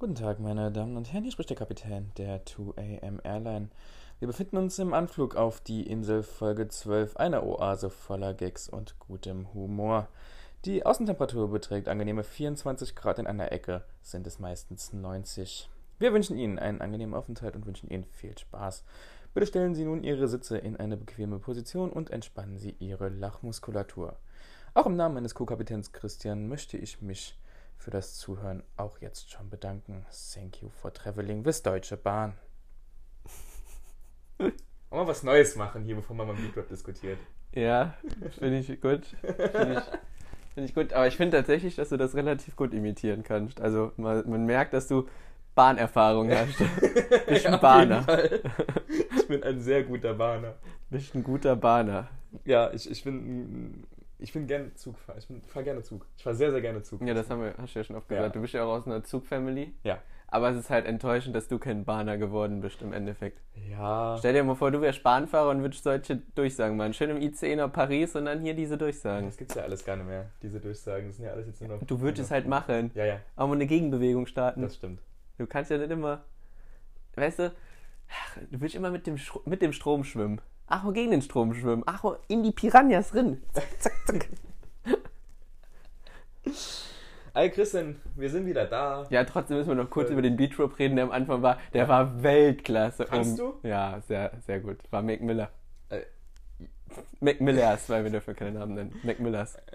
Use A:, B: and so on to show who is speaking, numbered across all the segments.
A: Guten Tag, meine Damen und Herren, hier spricht der Kapitän der 2AM Airline. Wir befinden uns im Anflug auf die Insel Folge 12, eine Oase voller Gags und gutem Humor. Die Außentemperatur beträgt angenehme 24 Grad, in einer Ecke sind es meistens 90. Wir wünschen Ihnen einen angenehmen Aufenthalt und wünschen Ihnen viel Spaß. Bitte stellen Sie nun Ihre Sitze in eine bequeme Position und entspannen Sie Ihre Lachmuskulatur. Auch im Namen meines Co-Kapitäns Christian möchte ich mich für das Zuhören auch jetzt schon bedanken. Thank you for traveling with Deutsche Bahn. Wollen wir was Neues machen hier, bevor man mal Beatrap diskutiert?
B: Ja, finde ich gut. Finde ich, find ich gut. Aber ich finde tatsächlich, dass du das relativ gut imitieren kannst. Also man, man merkt, dass du Bahnerfahrung hast. Bist ein Bahner.
A: Ich bin ein sehr guter Bahner.
B: Bist ein guter Bahner.
A: Ja, ich, ich bin ich bin gerne Zugfahrer. Ich fahre gerne Zug. Ich fahre sehr, sehr gerne Zug.
B: Ja, das haben wir, hast du ja schon oft
A: Ja.
B: gesagt. Du bist ja auch aus einer Zugfamily.
A: Ja.
B: Aber es ist halt enttäuschend, dass du kein Bahner geworden bist im Endeffekt.
A: Ja.
B: Stell dir mal vor, du wärst Bahnfahrer und würdest solche Durchsagen machen. Schön im ICE nach Paris und dann hier diese Durchsagen.
A: Das gibt's ja alles gar nicht mehr. Diese Durchsagen, das sind ja alles jetzt nur noch.
B: Du würdest es halt machen.
A: Ja, ja,
B: Auch mal eine Gegenbewegung starten.
A: das stimmt.
B: Du kannst ja nicht immer, weißt du, du willst immer mit dem, mit dem Strom schwimmen. Ach, oh, gegen den Strom schwimmen. Ach, oh, in die Piranhas drin. Zack, zack, zack.
A: Ey, Christian, wir sind wieder da.
B: Ja, trotzdem müssen wir noch kurz
A: Äh.
B: über den Beatrope reden, der am Anfang war. Der war Weltklasse.
A: Fandst du?
B: Ja, sehr, sehr gut. War Mac Miller.
A: Äh.
B: Mac Millers, weil wir dürfen keine Namen nennen. Mac Millers.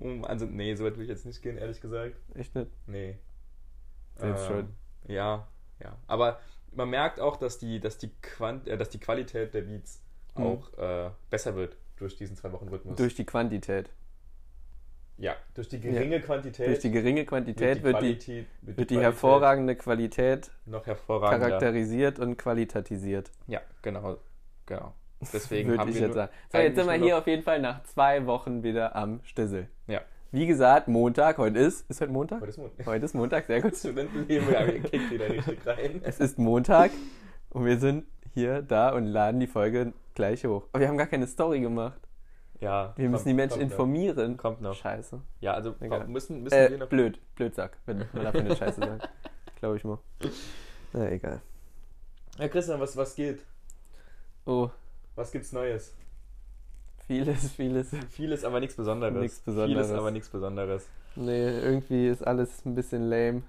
A: Um, also, nee, so weit will ich jetzt nicht gehen, ehrlich gesagt.
B: Echt nicht?
A: Nee.
B: Selbst
A: Ähm,
B: schuld.
A: Ja, ja. Aber man merkt auch, dass die, dass die, Quant äh, dass die Qualität der Beats
B: Mhm.
A: auch äh, besser wird durch diesen zwei Wochen Rhythmus.
B: Durch die Quantität.
A: ja, durch die geringe Quantität.
B: Durch die geringe Quantität wird die,
A: Qualität- wird
B: wird die hervorragende Qualität
A: noch hervorragender.
B: charakterisiert und qualitatisiert.
A: Ja, genau. Genau. Deswegen
B: Würde
A: haben
B: ich
A: wir
B: jetzt sagen. So, jetzt sind wir hier auf jeden Fall nach zwei Wochen wieder am Stissel.
A: Ja.
B: Wie gesagt, Montag, heute ist. Ist heute Montag?
A: Heute ist Mond.
B: Heute ist Montag, sehr gut.
A: Studentenleben, ja, wir kickt wieder richtig rein.
B: Es ist Montag und wir sind hier da und laden die Folge gleich hoch. Aber wir haben gar keine Story gemacht.
A: Ja.
B: Wir müssen
A: kommt-
B: die Menschen
A: kommt noch.
B: informieren.
A: Kommt noch.
B: Scheiße.
A: Ja, also
B: Egal.
A: müssen, müssen
B: Äh,
A: wir noch.
B: blöd. Blödsack, wenn man dafür nicht Scheiße sagt. Glaube ich mal. Na, egal.
A: Ja, Christian, was, was geht?
B: Oh,
A: Was gibt's Neues?
B: Vieles, vieles.
A: Vieles, aber nichts Besonderes.
B: Nichts Besonderes.
A: Vieles, aber nichts Besonderes.
B: Nee, irgendwie ist alles ein bisschen lame.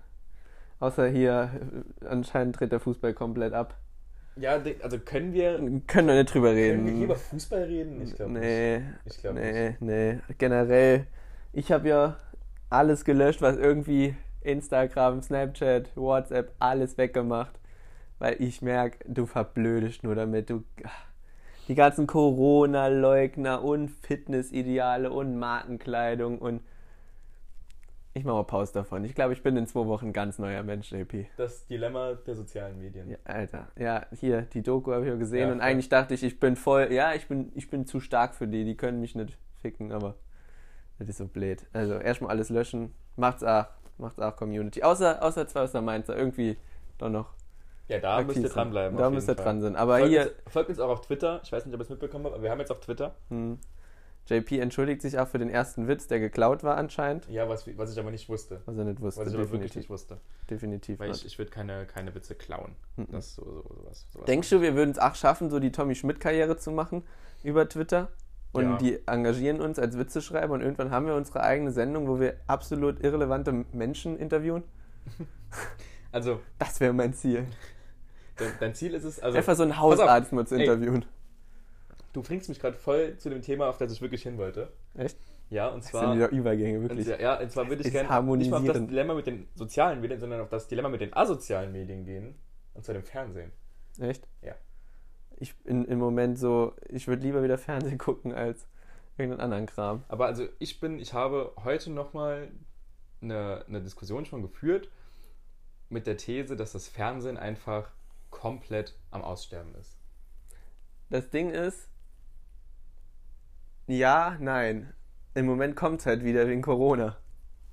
B: Außer hier, anscheinend dreht der Fußball komplett ab.
A: Ja, also können wir,
B: Können wir nicht drüber reden.
A: können wir hier über Fußball reden? Ich glaube
B: nee,
A: nicht. Ich glaube
B: nee, nee. Generell, ich habe ja alles gelöscht, was irgendwie Instagram, Snapchat, WhatsApp, alles weggemacht. Weil ich merke, du verblödest nur damit. Du, die ganzen Corona-Leugner und Fitnessideale und Markenkleidung und ich mache mal Pause davon. Ich glaube, ich bin in zwei Wochen ein ganz neuer Mensch, JP.
A: Das Dilemma der sozialen Medien.
B: Ja, Alter, ja, hier, die Doku habe ich ja gesehen
A: Ja,
B: und eigentlich dachte ich, ich bin voll, ja, ich bin, ich bin zu stark für die, die können mich nicht ficken, aber das ist so blöd. Also erstmal alles löschen, macht's auch, macht's auch Community. Außer, außer zwei aus der Mainzer, irgendwie doch noch.
A: Ja, da müsst ihr dranbleiben.
B: Da müsst ihr
A: Fall.
B: dran sein. Aber
A: folgt
B: hier,
A: Uns, folgt uns auch auf Twitter. Ich weiß nicht, ob ihr es mitbekommen habt, aber wir haben jetzt auf Twitter.
B: hm, JP entschuldigt sich auch für den ersten Witz, der geklaut war anscheinend.
A: Ja, was, was ich aber nicht wusste.
B: Was er nicht wusste,
A: Was ich aber wirklich
B: definitiv.
A: nicht wusste.
B: definitiv
A: Weil
B: nicht.
A: ich, ich würde keine, keine Witze klauen.
B: Mhm.
A: Das ist so, so, sowas, sowas.
B: Denkst du, wir würden es auch schaffen, so die Tommy Schmidt-Karriere zu machen über Twitter? Und
A: Ja.
B: die engagieren uns als Witzeschreiber und irgendwann haben wir unsere eigene Sendung, wo wir absolut irrelevante Menschen interviewen?
A: Also,
B: Das wäre mein Ziel.
A: Dein, Ziel ist es, also,
B: Einfach so einen. Hausarzt mal zu
A: Ey.
B: interviewen.
A: du bringst mich gerade voll zu dem Thema, auf das ich wirklich hin wollte.
B: Echt?
A: Ja, und
B: Das
A: zwar.
B: sind wieder Übergänge,
A: Und
B: wirklich.
A: ja, ja, und zwar würde ich gerne nicht mal auf das. Dilemma mit den sozialen Medien, sondern auf das Dilemma mit den asozialen Medien gehen. Und zwar dem Fernsehen.
B: Echt?
A: Ja.
B: Ich bin im Moment so, ich würde lieber wieder Fernsehen gucken als irgendeinen anderen Kram.
A: Aber also ich bin, ich habe heute nochmal eine, eine Diskussion schon geführt mit der These, dass das Fernsehen einfach komplett am Aussterben ist.
B: Das Ding ist, ja, nein. Im Moment kommt es halt wieder wegen Corona.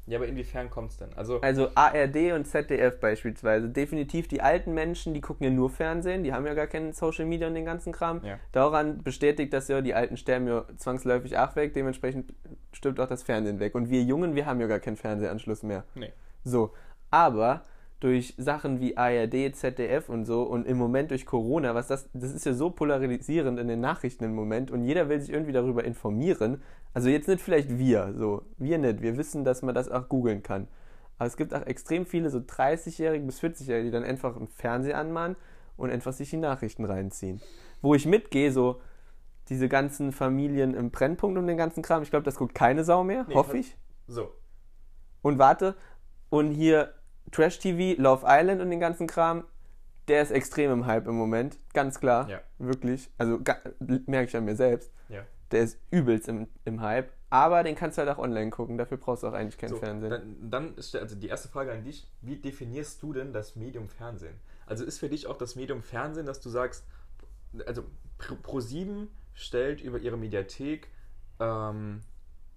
A: Ja, aber inwiefern kommt es denn? Also,
B: Also ARD und ZDF beispielsweise. Definitiv die alten Menschen, die gucken ja nur Fernsehen, die haben ja gar keinen Social Media und den ganzen Kram.
A: Ja.
B: Daran bestätigt das ja, die Alten sterben ja zwangsläufig auch weg, dementsprechend stirbt auch das Fernsehen weg. Und wir Jungen, wir haben ja gar keinen Fernsehanschluss mehr.
A: nee.
B: So, Aber durch Sachen wie ARD, ZDF und so und im Moment durch Corona, was das, das ist ja so polarisierend in den Nachrichten im Moment und jeder will sich irgendwie darüber informieren. Also jetzt nicht vielleicht wir, so, wir nicht, wir wissen, dass man das auch googeln kann. Aber es gibt auch extrem viele so 30-Jährige bis 40-Jährige, die dann einfach im Fernsehen anmachen und einfach sich die Nachrichten reinziehen. Wo ich mitgehe, so diese ganzen Familien im Brennpunkt und den ganzen Kram, ich glaube, das guckt keine Sau mehr,
A: Nee,
B: hoffe ich.
A: So.
B: Und warte, und hier Trash TV, Love Island und den ganzen Kram, der ist extrem im Hype im Moment, ganz klar,
A: Ja.
B: wirklich. Also merke ich an mir selbst.
A: Ja.
B: Der ist übelst im, im Hype, aber den kannst du halt auch online gucken, dafür brauchst du auch eigentlich kein
A: So,
B: Fernsehen.
A: Dann, dann ist der- also die erste Frage an dich: Wie definierst du denn das Medium Fernsehen? Also ist für dich auch das Medium Fernsehen, dass du sagst, also Pro7 stellt über ihre Mediathek ähm,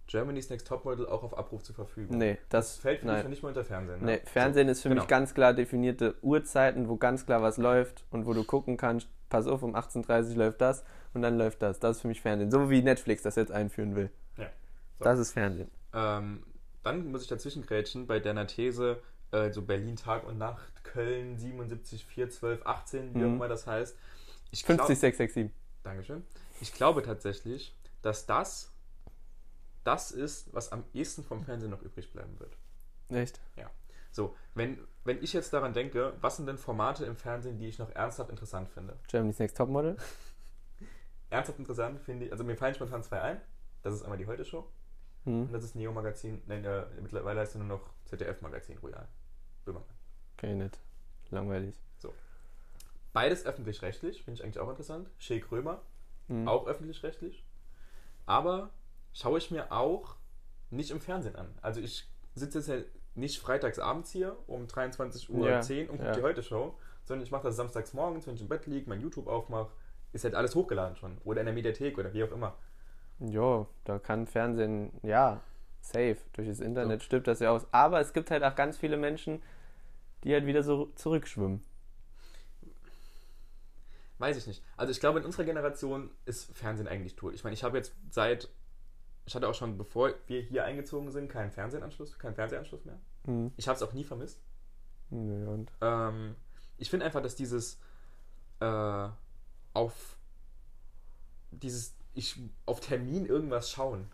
A: Germany's Next Topmodel auch auf Abruf zur Verfügung.
B: nee, das,
A: Das fällt für
B: nein.
A: ja nicht mal unter Fernsehen. Ne?
B: Nee, Fernsehen ist für
A: genau.
B: mich ganz klar definierte Uhrzeiten, wo ganz klar was läuft und wo du gucken kannst, pass auf, um 18.30 Uhr läuft das und dann läuft das. Das ist für mich Fernsehen. So wie Netflix das jetzt einführen will.
A: Ja. So.
B: Das ist Fernsehen.
A: Ähm, dann muss ich dazwischen grätschen bei deiner These, äh, so Berlin Tag und Nacht, Köln 77, 4, 12, 18, wie auch
B: Mhm.
A: immer das heißt. Ich glaub-
B: 50, 667.
A: Dankeschön. Ich glaube tatsächlich, dass das das ist, was am ehesten vom Fernsehen noch übrig bleiben wird.
B: Echt?
A: So, wenn, wenn ich jetzt daran denke, was sind denn Formate im Fernsehen, die ich noch ernsthaft interessant finde?
B: Germany's Next Topmodel?
A: Ernsthaft interessant finde ich, also mir fallen spontan zwei ein. Das ist einmal die Heute-Show
B: Hm.
A: und das ist Neo Magazin, nein, äh, mittlerweile heißt es nur noch ZDF Magazin Royal. Böhmermann.
B: Okay, nicht. Langweilig.
A: Beides öffentlich-rechtlich, finde ich eigentlich auch interessant. Shea Krömer,
B: Hm.
A: auch öffentlich-rechtlich. Aber schaue ich mir auch nicht im Fernsehen an. Also ich sitze jetzt ja nicht freitags abends hier um 23.10 Uhr
B: Ja,
A: und gucke
B: ja.
A: die Heute-Show, sondern ich mache das samstags morgens, wenn ich im Bett liege, mein YouTube aufmache, ist halt alles hochgeladen schon. Oder in der Mediathek oder wie auch immer.
B: Jo, da kann Fernsehen, ja, safe. Durch das Internet stirbt das ja aus. Aber es gibt halt auch ganz viele Menschen, die halt wieder so zurückschwimmen.
A: Weiß ich nicht. Also ich glaube, in unserer Generation ist Fernsehen eigentlich tot. Ich meine, ich habe jetzt seit, ich hatte auch schon, bevor wir hier eingezogen sind, keinen Fernsehanschluss, keinen Fernsehanschluss mehr.
B: Hm.
A: Ich habe es auch nie vermisst.
B: Nö, und?
A: Ähm, ich finde einfach, dass dieses äh, auf dieses ich auf Termin irgendwas schauen.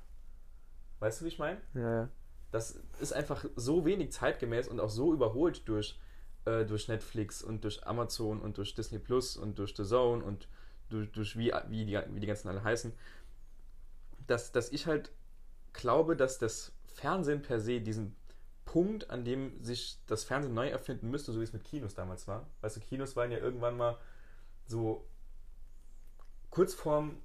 A: Weißt du, wie ich meine?
B: Ja, ja.
A: Das ist einfach so wenig zeitgemäß und auch so überholt durch, äh, durch Netflix und durch Amazon und durch Disney Plus und durch The Zone und durch, durch wie, wie, die, wie die ganzen alle heißen, dass, dass ich halt glaube, dass das Fernsehen per se diesen Punkt, an dem sich das Fernsehen neu erfinden müsste, so wie es mit Kinos damals war. Weißt du, Kinos waren ja irgendwann mal so kurz vorm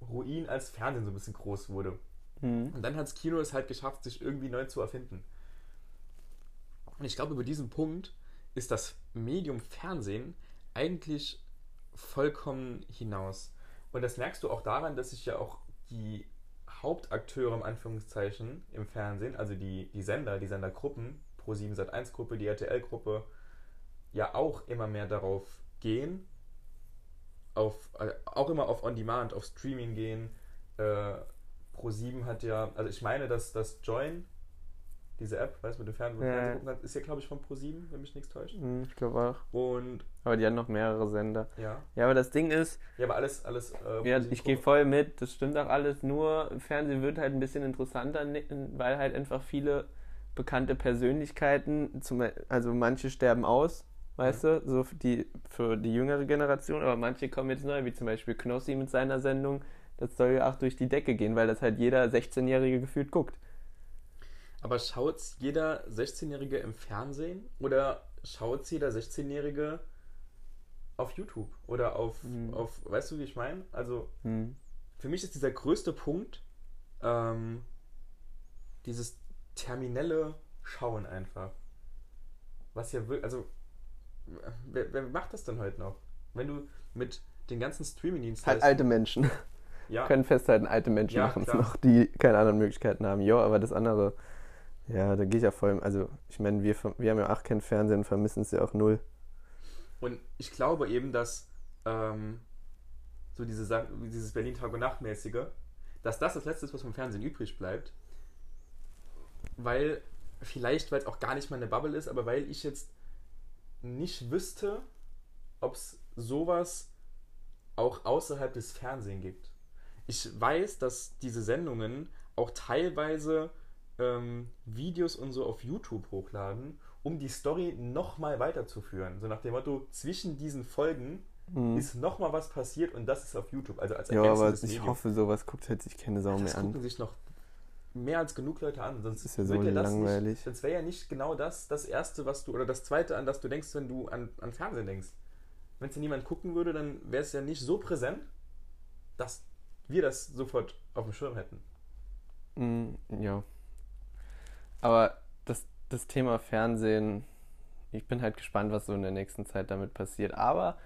A: Ruin, als Fernsehen so ein bisschen groß wurde.
B: Hm.
A: Und dann hat das Kino es halt geschafft, sich irgendwie neu zu erfinden. Und ich glaube, über diesen Punkt ist das Medium Fernsehen eigentlich vollkommen hinaus. Und das merkst du auch daran, dass sich ja auch die Hauptakteure im Anführungszeichen im Fernsehen, also die, die Sender, die Sendergruppen, Pro7 Sat1 Gruppe, die RTL Gruppe, ja auch immer mehr darauf gehen, auf, äh, auch immer auf On-Demand, auf Streaming gehen. Äh, Pro7 hat ja, also ich meine, dass das Join, diese App, weißt du, mit dem Fernsehen,
B: Ja.
A: Fernsehen gucken kannst, ist ja, glaube ich, von Pro7, wenn mich nichts täuscht.
B: Hm, Ich glaube auch.
A: Und
B: Aber die haben noch mehrere Sender.
A: ja,
B: Ja, aber das Ding ist,
A: ja, aber alles, alles. Äh,
B: ja,
A: ProSieben
B: ich gehe voll mit, das stimmt auch alles, nur Fernsehen wird halt ein bisschen interessanter, ne- weil halt einfach viele bekannte Persönlichkeiten, zum, also manche sterben aus, weißt du, so für die, für die jüngere Generation, aber manche kommen jetzt neu, wie zum Beispiel Knossi mit seiner Sendung, das soll ja auch durch die Decke gehen, weil das halt jeder 16-Jährige gefühlt guckt.
A: Aber schaut's jeder 16-Jährige im Fernsehen oder schaut's jeder 16-Jährige auf YouTube oder auf,
B: Mhm.
A: auf, weißt du, wie ich meine? Also
B: Hm.
A: für mich ist dieser größte Punkt ähm, dieses terminelle Schauen einfach. Was ja wirklich, also wer, wer macht das denn heute noch? Wenn du mit den ganzen Streaming-Diensten
B: Halt alte Menschen.
A: ja,
B: Können festhalten, alte Menschen
A: Ja,
B: machen es noch, die keine anderen Möglichkeiten haben. Jo, aber das andere, ja, da gehe ich ja voll, also ich meine, wir, wir haben ja auch kein Fernsehen, vermissen es ja auch null.
A: Und ich glaube eben, dass ähm, so diese dieses Berlin Tag und Nacht mäßige, dass das das Letzte ist, was vom Fernsehen übrig bleibt, weil vielleicht, weil es auch gar nicht mal eine Bubble ist, aber weil ich jetzt nicht wüsste, ob es sowas auch außerhalb des Fernsehens gibt. Ich weiß, dass diese Sendungen auch teilweise ähm, Videos und so auf YouTube hochladen, um die Story nochmal weiterzuführen. So nach dem Motto, zwischen diesen Folgen
B: Mhm.
A: ist nochmal was passiert und das ist auf YouTube. Also als
B: Ja, aber ich
A: Medium.
B: hoffe, sowas guckt halt sich keine Sau
A: das
B: mehr an.
A: gucken sich noch mehr als genug Leute an. Sonst
B: ist ja so
A: das
B: langweilig.
A: Nicht, sonst wäre ja nicht genau das das Erste, was du, oder das Zweite, an das du denkst, wenn du an, an Fernsehen denkst. Wenn es ja niemand gucken würde, dann wäre es ja nicht so präsent, dass wir das sofort auf dem Schirm hätten.
B: Mm, ja. Aber das, das Thema Fernsehen, ich bin halt gespannt, was so in der nächsten Zeit damit passiert. Aber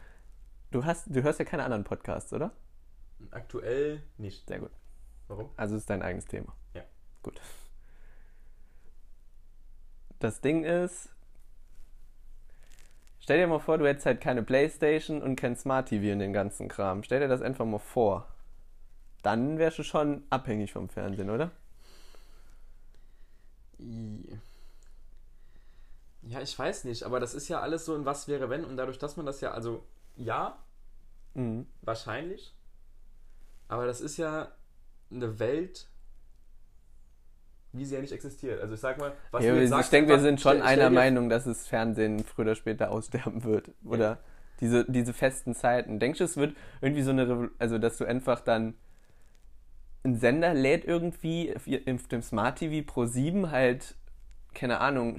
B: du hast, du hörst ja keine anderen Podcasts, oder?
A: Aktuell nicht.
B: Sehr gut.
A: Warum?
B: Also ist dein eigenes Thema.
A: Ja.
B: Gut. Das Ding ist, stell dir mal vor, du hättest halt keine Playstation und kein Smart TV und den ganzen Kram. Stell dir das einfach mal vor. Dann wärst du schon abhängig vom Fernsehen, oder?
A: Ja, ich weiß nicht, aber das ist ja alles so ein Was wäre wenn und dadurch, dass man das ja, also ja,
B: Mhm.
A: wahrscheinlich, aber das ist ja eine Welt, wie sie ja nicht existiert. Also ich sag mal, was
B: Ja,
A: du jetzt
B: ich
A: sagst,
B: denke, wir sind schon einer Meinung, dass das Fernsehen früher oder später aussterben wird. Oder diese, diese festen Zeiten. Denkst du, es wird irgendwie so eine, Revol- also dass du einfach dann ein Sender lädt irgendwie auf dem Smart TV Pro 7 halt, keine Ahnung,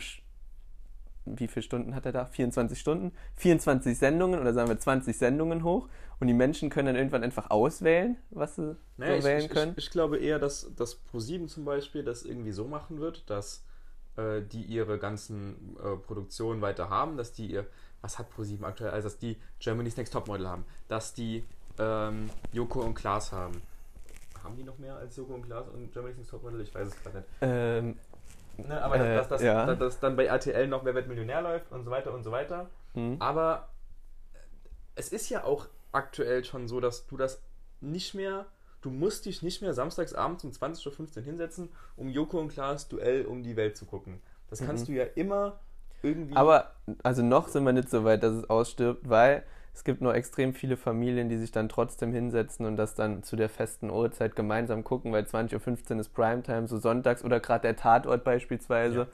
B: wie viele Stunden hat er da? 24 Stunden? 24 Sendungen oder sagen wir 20 Sendungen hoch und die Menschen können dann irgendwann einfach auswählen, was sie
A: Naja,
B: so wählen
A: ich,
B: können.
A: Ich, ich glaube eher, dass das Pro7 zum Beispiel das irgendwie so machen wird, dass äh, die ihre ganzen äh, Produktionen weiter haben, dass die ihr, was hat Pro7 aktuell, also dass die Germany's Next Topmodel haben, dass die ähm, Joko und Klaas haben. Haben die noch mehr als Joko und Klaas und Germany's Next Topmodel? Ich weiß es gerade nicht.
B: Ähm,
A: Ne, aber
B: Äh,
A: dass, dass,
B: ja.
A: dass, dass dann bei RTL noch Wer wird Millionär läuft und so weiter und so weiter.
B: hm.
A: Aber es ist ja auch aktuell schon so, dass du das nicht mehr, du musst dich nicht mehr samstagsabends um 20.15 Uhr hinsetzen, um Joko und Klaas Duell um die Welt zu gucken. Das kannst du ja immer irgendwie.
B: Aber also noch sind wir nicht so weit, dass es ausstirbt, weil es gibt noch extrem viele Familien, die sich dann trotzdem hinsetzen und das dann zu der festen Uhrzeit gemeinsam gucken, weil 20.15 Uhr ist Primetime, so sonntags oder gerade der Tatort beispielsweise.
A: Ja.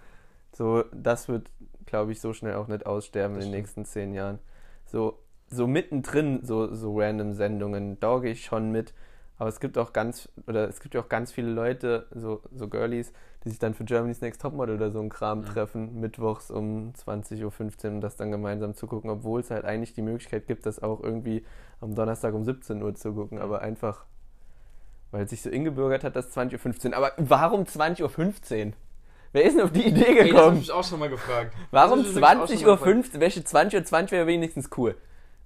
B: So, das wird, glaube ich, so schnell auch nicht aussterben
A: Das
B: in den
A: stimmt.
B: nächsten zehn Jahren. So, so mittendrin, so, so random Sendungen, da gehe ich schon mit. Aber es gibt auch ganz, oder es gibt ja auch ganz viele Leute, so, so Girlies, die sich dann für Germany's Next Topmodel oder so einen Kram
A: Mhm.
B: treffen, mittwochs um 20.15 Uhr, um das dann gemeinsam zu gucken, obwohl es halt eigentlich die Möglichkeit gibt, das auch irgendwie am Donnerstag um 17 Uhr zu gucken, aber einfach, weil es sich so ingebürgert hat, dass 20.15 Uhr. Aber warum 20.15 Uhr? Wer ist denn auf die Idee
A: Ey, das habe
B: gekommen?
A: ich auch schon mal gefragt.
B: Warum
A: Das ist nämlich auch schon
B: 20.15
A: mal
B: Uhr? 15? Welche 20 Uhr? 20 wäre wenigstens cool.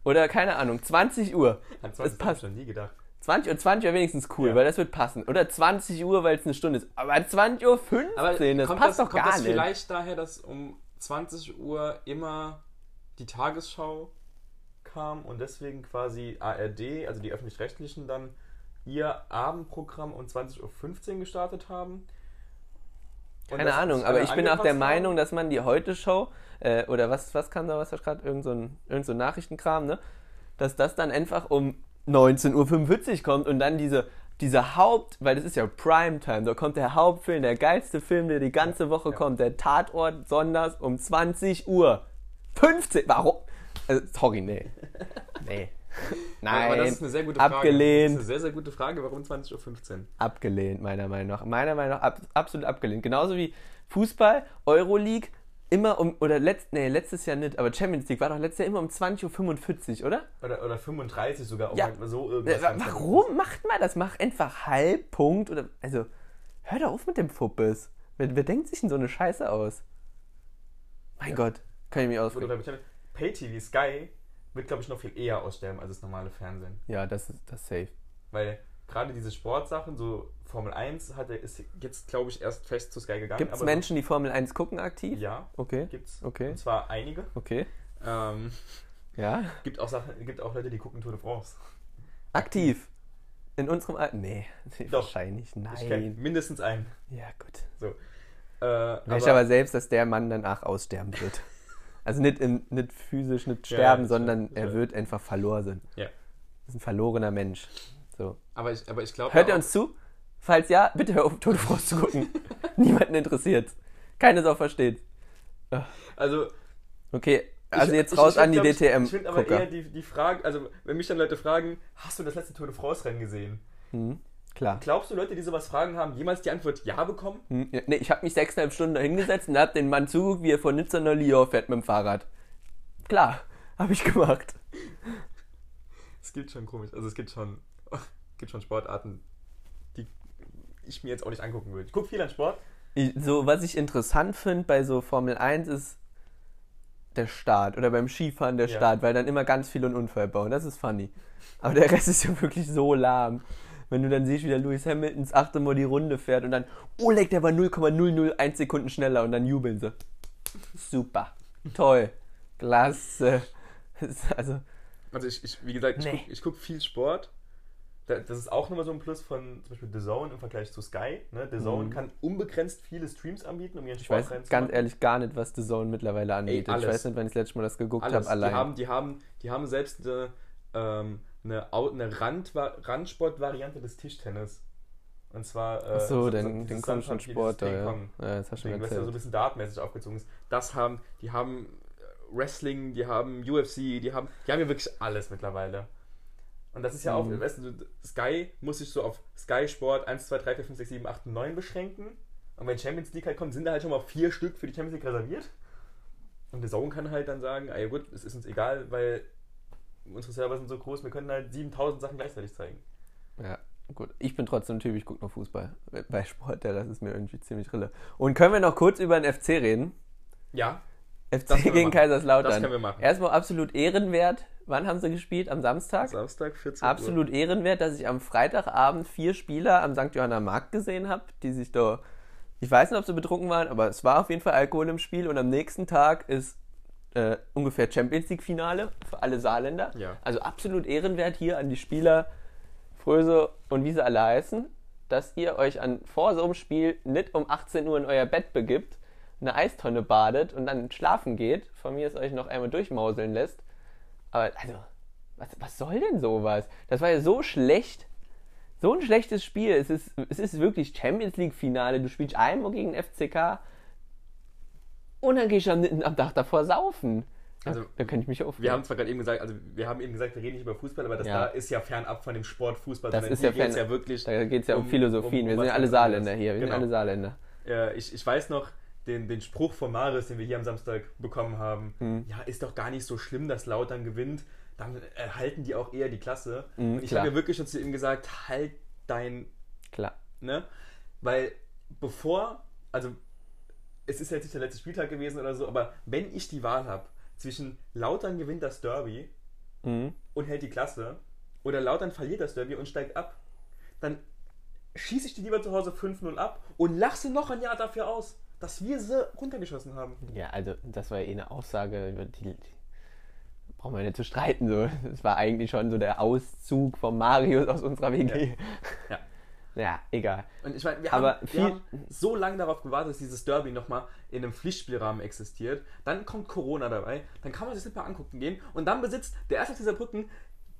B: Oder keine Ahnung, 20 Uhr.
A: An
B: Das
A: 20
B: passt.
A: habe ich noch nie gedacht.
B: 20 Uhr 20 wäre wenigstens cool,
A: Ja.
B: weil das wird passen. Oder 20 Uhr, weil es eine Stunde ist. Aber 20.15 Uhr,
A: Aber
B: das
A: kommt
B: passt
A: das,
B: doch
A: kommt
B: gar
A: das
B: nicht.
A: vielleicht daher, dass um 20 Uhr immer die Tagesschau kam und deswegen quasi ARD, also die öffentlich-rechtlichen, dann ihr Abendprogramm um 20.15 Uhr gestartet haben? Und
B: Keine Ahnung, aber ich bin auch der
A: angepasst
B: Meinung,
A: haben?
B: dass man die Heute-Show, äh, oder was, was kam da, was hat gerade, irgend so ein, irgend so ein Nachrichtenkram, ne? Dass das dann einfach um 19.45 Uhr kommt und dann diese, diese Haupt, weil das ist ja Primetime, da kommt der Hauptfilm, der geilste Film, der die ganze Woche
A: ja.
B: kommt, der Tatort sonntags um 20 Uhr. 15, warum? Also, sorry, nee. Nee. Nein,
A: aber das ist eine sehr gute Frage.
B: abgelehnt.
A: Das ist eine sehr, sehr gute Frage. Warum 20.15 Uhr?
B: abgelehnt, meiner Meinung nach. Meiner Meinung nach ab, absolut abgelehnt. Genauso wie Fußball, Euroleague, immer um, oder letzt, nee, letztes Jahr nicht, aber Champions League war doch letztes Jahr immer um 20.45 Uhr, oder?
A: Oder, oder 35 sogar. Auch
B: Ja.
A: halt so irgendwas.
B: wa-
A: ganz
B: warum macht man das? Mach einfach Halbpunkt oder, also, hör doch auf mit dem Fuppes. Wer, wer denkt sich denn so eine Scheiße aus? Mein
A: Ja.
B: Gott, kann ich mich ausreden.
A: bei Pay-TV, Sky, wird, glaube ich, noch viel eher aussterben als das normale Fernsehen.
B: Ja, das ist das safe.
A: Weil gerade diese Sportsachen, so Formel 1, hat er, ist jetzt, glaube ich, erst fest zu Sky gegangen.
B: Gibt es
A: aber
B: Menschen, die Formel 1 gucken aktiv?
A: Ja,
B: Okay,
A: gibt's.
B: okay,
A: Und zwar einige.
B: okay.
A: Ähm,
B: Ja,
A: gibt, auch Sachen, gibt auch Leute, die gucken Tour de France.
B: aktiv. In unserem Alter? Nee,
A: Doch.
B: wahrscheinlich
A: Ich kenne
B: nein.
A: mindestens einen.
B: Ja, gut.
A: Äh,
B: Weiß aber selbst, dass der Mann danach aussterben wird. Also nicht, in, nicht physisch, nicht
A: Ja,
B: sterben,
A: ich
B: sondern
A: ich
B: er wird einfach verloren.
A: Ja.
B: Das ist ein verlorener Mensch. So.
A: aber ich, aber ich glaube.
B: Hört ihr uns zu? Falls ja, bitte hör auf, Tote Frost zu gucken. Niemanden interessiert. Keine Sau versteht.
A: Also,
B: Okay, also
A: ich-
B: jetzt
A: ich-
B: raus
A: ich
B: an die
A: glaub ich-
B: DTM.
A: Ich finde aber eher die, die Frage, also wenn mich dann Leute fragen, hast du das letzte Tour de France-Rennen gesehen?
B: Klar.
A: Glaubst du, Leute, die sowas fragen, haben jemals die Antwort Ja bekommen?
B: Hm, ja, Nee, ich habe mich sechseinhalb Stunden da hingesetzt und hab den Mann zugeguckt, wie er von Nizza nach Lyon fährt mit dem Fahrrad. Klar, habe ich gemacht.
A: Es gibt schon komisch, also es gibt schon, gibt schon Sportarten, die ich mir jetzt auch nicht angucken würde. Ich gucke viel an Sport.
B: So, was ich interessant finde bei so Formel 1 ist der Start oder beim Skifahren der
A: Ja.
B: Start, weil dann immer ganz viele einen Unfall bauen. Das ist funny. Aber der Rest ist ja wirklich so lahm. Wenn du dann siehst, wie der Lewis Hamilton das achte Mal die Runde fährt und dann, oh leck, der war 0,001 Sekunden schneller und dann jubeln sie. Super. Toll. Klasse. Also,
A: Also ich, ich wie gesagt, ich
B: Nee.
A: gucke guck viel Sport. Da- Das ist auch nochmal so ein Plus von zum Beispiel The Zone im Vergleich zu Sky. Ne? The Zone kann unbegrenzt viele Streams anbieten, um ihren
B: Mhm. ich
A: Sport
B: weiß ganz ehrlich gar nicht, was The Zone mittlerweile anbietet. ich
A: alles.
B: weiß nicht, wann ich das letzte Mal das geguckt habe, allein.
A: Die haben, die, haben, die haben selbst eine, ähm, eine, eine Rand, Randsport-Variante des Tischtennis. Und zwar. Äh,
B: so,
A: so-
B: den, den komischen
A: Sandpapier,
B: Sport da, ja.
A: Ping-Pong.
B: ja. Das hast du schon
A: was ja so ein bisschen dartmäßig aufgezogen ist. Das haben, die haben Wrestling, die haben UFC, die haben, die haben ja wirklich alles mittlerweile. Und das ist ja auch,
B: Mhm.
A: weißt du, Sky muss sich so auf Sky Sport 1, 2, 3, 4, 5, 6, 7, 8 und 9 beschränken. Und wenn Champions League halt kommt, sind da halt schon mal vier Stück für die Champions League reserviert. Und der Zone kann halt dann sagen, ah ja gut, es ist uns egal, weil unsere Server sind so groß, wir können halt 7000 Sachen gleichzeitig zeigen.
B: Ja, gut. Ich bin trotzdem ein Typ, ich gucke nur Fußball. Bei Sport, der Rest ist mir irgendwie ziemlich rille. Und können wir noch kurz über den FC reden?
A: Ja,
B: FC gegen. Kaiserslautern.
A: Das können wir machen.
B: Erstmal absolut ehrenwert. Wann haben sie gespielt? Am Samstag?
A: Samstag 14 Uhr.
B: Absolut ehrenwert, dass ich am Freitagabend vier Spieler am St. Johanna Markt gesehen habe, die sich da. Ich weiß nicht, ob sie betrunken waren, aber es war auf jeden Fall Alkohol im Spiel und am nächsten Tag ist äh, ungefähr Champions League-Finale für alle Saarländer.
A: Ja.
B: Also absolut ehrenwert hier an die Spieler Fröse und wie sie alle heißen, dass ihr euch an, vor so einem Spiel nicht um 18 Uhr in euer Bett begibt, eine Eistonne badet und dann schlafen geht, von mir es euch noch einmal durchmauseln lässt. Aber also, was, was soll denn sowas? Das war ja so schlecht. So ein schlechtes Spiel. Es ist, es ist wirklich Champions League-Finale. Du spielst einmal gegen FCK und dann gehst du am, am Tag davor saufen.
A: Also,
B: da könnte ich mich aufregen.
A: Wir haben zwar gerade eben gesagt, also wir haben eben gesagt, wir reden nicht über Fußball, aber das
B: Ja.
A: da ist ja fernab von dem Sport Fußball,
B: Das
A: sondern
B: ist ja fern-
A: ja wirklich.
B: Da geht es ja um,
A: um-
B: Philosophien.
A: um-
B: wir
A: um
B: sind ja
A: was
B: alle Saarländer hier. Wir sind
A: Genau.
B: alle Saarländer.
A: Äh, ich, ich weiß noch den, den Spruch von Marius, den wir hier am Samstag bekommen haben.
B: Mhm.
A: Ja, ist doch gar nicht so schlimm, dass Lautern gewinnt. Dann erhalten die auch eher die Klasse.
B: Mhm,
A: Und ich habe ja wirklich schon zu ihm gesagt, halt dein
B: Klar.
A: ne? Weil bevor, also es ist jetzt nicht der letzte Spieltag gewesen oder so, aber wenn ich die Wahl habe zwischen Lautern gewinnt das Derby
B: Mhm.
A: und hält die Klasse oder Lautern verliert das Derby und steigt ab, dann schieße ich die lieber zu Hause 5-0 ab und lach sie noch ein Jahr dafür aus, dass wir sie runtergeschossen haben.
B: Ja, also das war ja eh eine Aussage, über die, brauchen wir nicht zu streiten. So. Das war eigentlich schon so der Auszug von Marius aus unserer WG.
A: Ja.
B: Ja, egal.
A: Und ich meine, wir,
B: Aber
A: haben, wir haben so lange darauf gewartet, dass dieses Derby nochmal in einem Pflichtspielrahmen existiert. Dann kommt Corona dabei, dann kann man sich das nicht mehr angucken gehen. Und dann besitzt der erste dieser Brücken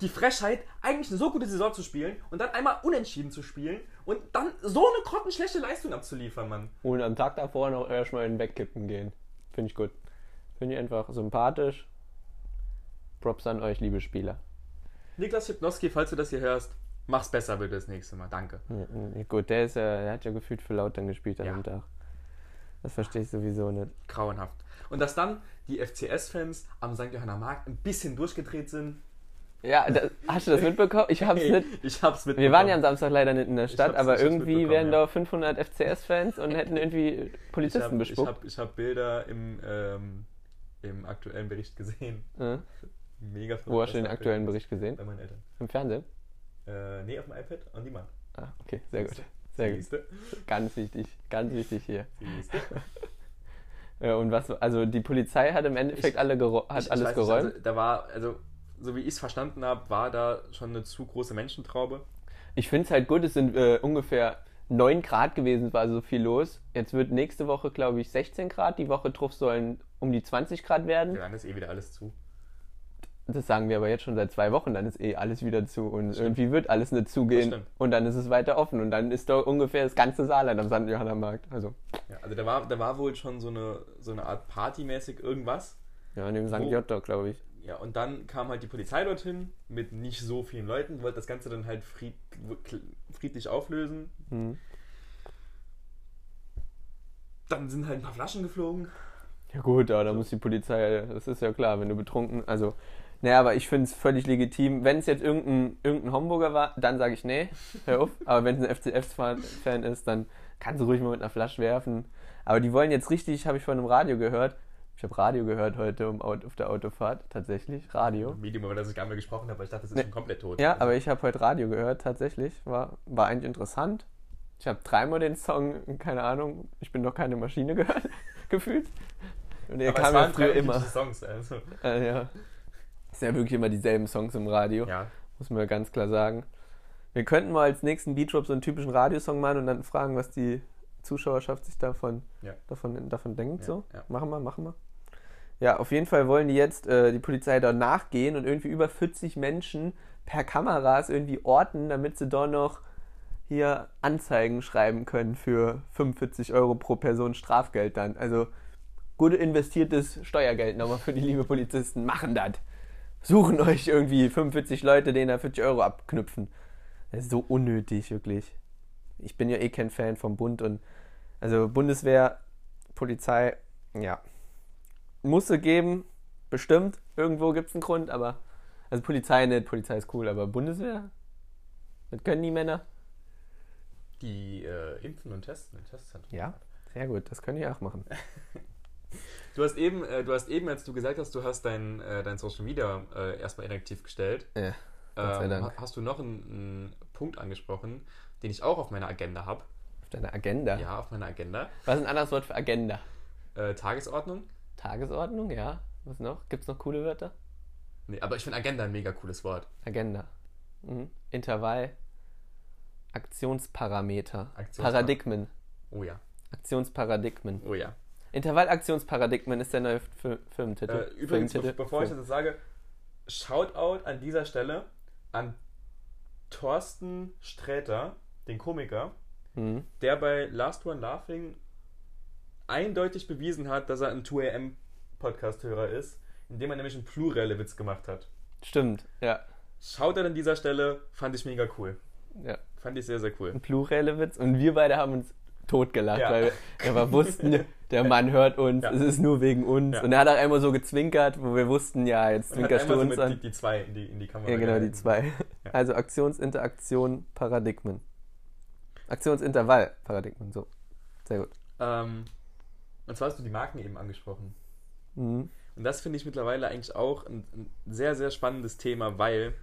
A: die Frechheit, eigentlich eine so gute Saison zu spielen und dann einmal unentschieden zu spielen und dann so eine grottenschlechte Leistung abzuliefern, Mann.
B: Und am Tag davor noch erstmal in den Wegkippen gehen. Finde ich gut. Finde ich einfach sympathisch. Props an euch, liebe Spieler.
A: Niklas Schipnowski, falls du das hier hörst, mach's besser bitte das nächste Mal. Danke.
B: Ja, gut, der ist ja, der hat ja gefühlt für Lautern gespielt an
A: Ja.
B: dem Tag. Das verstehe ich sowieso nicht.
A: Grauenhaft. Und dass dann die FCS-Fans am St. Johanna Markt ein bisschen durchgedreht sind.
B: Ja, das, hast du das mitbekommen? Ich hab's nicht.
A: Ich hab's mitbekommen.
B: Wir waren ja am Samstag leider nicht in der Stadt, aber irgendwie wären
A: ja.
B: da 500 FCS-Fans und hätten irgendwie
A: Ich
B: Polizisten
A: habe ich
B: bespuckt.
A: hab, ich hab Bilder im, ähm, im aktuellen Bericht gesehen.
B: Ja.
A: Mega
B: Wo hast du den aktuellen Bericht gesehen?
A: Bei meinen Eltern.
B: Im Fernsehen?
A: Äh, nee, auf dem iPad, on demand.
B: Ah, okay, sehr gut. Sehr gut. Ganz wichtig, ganz wichtig hier. Ja, und was, also die Polizei hat im Endeffekt
A: Ich-
B: alle hat
A: Ich-
B: alles
A: weiß nicht,
B: geräumt.
A: Also, da war, also, so wie ich es verstanden habe, war da schon eine zu große Menschentraube.
B: Ich finde es halt gut, es sind äh, ungefähr 9 Grad gewesen, war so viel los. Jetzt wird nächste Woche, glaube ich, 16 Grad. Die Woche drauf sollen um die 20 Grad werden.
A: Ja, dann ist eh wieder alles zu.
B: Das sagen wir aber jetzt schon seit zwei Wochen, dann ist eh alles wieder zu und irgendwie wird alles nicht zugehen und dann ist es weiter offen und dann ist doch ungefähr das ganze Saarland am St. Johanna-Markt. Also,
A: Ja, also da war, da war wohl schon so eine, so eine Art Partymäßig irgendwas.
B: ja, in dem St. J. glaube ich.
A: Ja, und dann kam halt die Polizei dorthin mit nicht so vielen Leuten, wollte das Ganze dann halt fried, friedlich auflösen.
B: Mhm.
A: Dann sind halt ein paar Flaschen geflogen.
B: Ja gut, aber da muss die Polizei, das ist ja klar, wenn du betrunken, also, naja, aber ich finde es völlig legitim. Wenn es jetzt irgendein, irgendein Hamburger war, dann sage ich, nee, hör auf. Aber wenn es ein FCF-Fan ist, dann kannst du ruhig mal mit einer Flasche werfen. Aber die wollen jetzt richtig, habe ich von einem Radio gehört, ich habe Radio gehört heute um, auf der Autofahrt, tatsächlich, Radio.
A: Medium, über das ich gar nicht mehr gesprochen habe, weil ich dachte, das ist
B: Nee.
A: schon komplett tot.
B: Ja,
A: Also,
B: aber ich habe heute Radio gehört, tatsächlich. War, war eigentlich interessant. Ich habe dreimal den Song, keine Ahnung, ich bin doch keine Maschine gehört, gefühlt. Und
A: aber
B: kam ja früher immer.
A: Songs. Also.
B: Äh, ja. Es sind ja wirklich immer dieselben Songs im Radio,
A: Ja,
B: muss man ja ganz klar sagen. Wir könnten mal als nächsten Beatrop so einen typischen Radiosong machen und dann fragen, was die Zuschauerschaft sich davon,
A: Ja.
B: davon, davon denkt.
A: Ja,
B: so.
A: ja.
B: Machen wir, machen wir. Ja, auf jeden Fall wollen die jetzt äh, die Polizei da nachgehen und irgendwie über 40 Menschen per Kameras irgendwie orten, damit sie da noch hier Anzeigen schreiben können für 45 Euro pro Person Strafgeld dann. Also gut investiertes Steuergeld nochmal für die liebe Polizisten. Machen das. Suchen euch irgendwie 45 Leute, denen da 40 Euro abknüpfen. Das ist so unnötig, wirklich. Ich bin ja eh kein Fan vom Bund und also Bundeswehr, Polizei, ja. Musste geben, bestimmt. Irgendwo gibt es einen Grund, aber. Also Polizei nicht, Polizei ist cool, aber Bundeswehr? Das können die Männer?
A: die äh, impfen und testen im Testzentrum.
B: Ja, sehr gut, das können die auch machen.
A: Du hast eben, äh, du hast eben, als du gesagt hast, du hast dein, äh, dein Social Media äh, erstmal inaktiv gestellt,
B: Ja,
A: ähm, hast du noch einen, einen Punkt angesprochen, den ich auch auf meiner Agenda habe.
B: auf deiner Agenda.
A: Ja, auf meiner Agenda.
B: Was ist ein anderes Wort für Agenda?
A: Äh, Tagesordnung.
B: Tagesordnung, ja. Was noch? Gibt es noch coole Wörter?
A: Nee, aber ich finde Agenda ein mega cooles Wort.
B: Agenda. Mhm. Intervall. Aktionsparameter.
A: Aktionspar-
B: Paradigmen.
A: Oh ja,
B: Aktionsparadigmen.
A: oh ja.
B: Intervallaktionsparadigmen ist der neue Fi- Filmtitel.
A: Äh, übrigens,
B: Filmtitel.
A: be bevor ich das sage, Shoutout an dieser Stelle an Thorsten Sträter, den Komiker,
B: Mhm.
A: der bei Last One Laughing eindeutig bewiesen hat, dass er ein 2AM Podcast-Hörer ist, indem er nämlich einen Plurelle-Witz gemacht hat.
B: Stimmt, ja.
A: Shoutout an dieser Stelle, fand ich mega cool.
B: ja.
A: Fand ich sehr, sehr cool.
B: Ein plurale Witz. Und wir beide haben uns totgelacht,
A: Ja.
B: weil wir aber wussten, der Mann hört uns,
A: Ja.
B: es ist nur wegen uns.
A: Ja.
B: Und er hat auch einmal so gezwinkert, wo wir wussten, ja, jetzt zwinkerst du uns
A: so
B: an.
A: die, die zwei in die, in die Kamera
B: Ja, genau, die zwei. Also Aktionsinteraktion, Paradigmen. Aktionsintervall, Paradigmen, so. Sehr gut.
A: Ähm, und zwar hast du die Marken eben angesprochen.
B: Mhm.
A: Und das finde ich mittlerweile eigentlich auch ein, ein sehr, sehr spannendes Thema, weil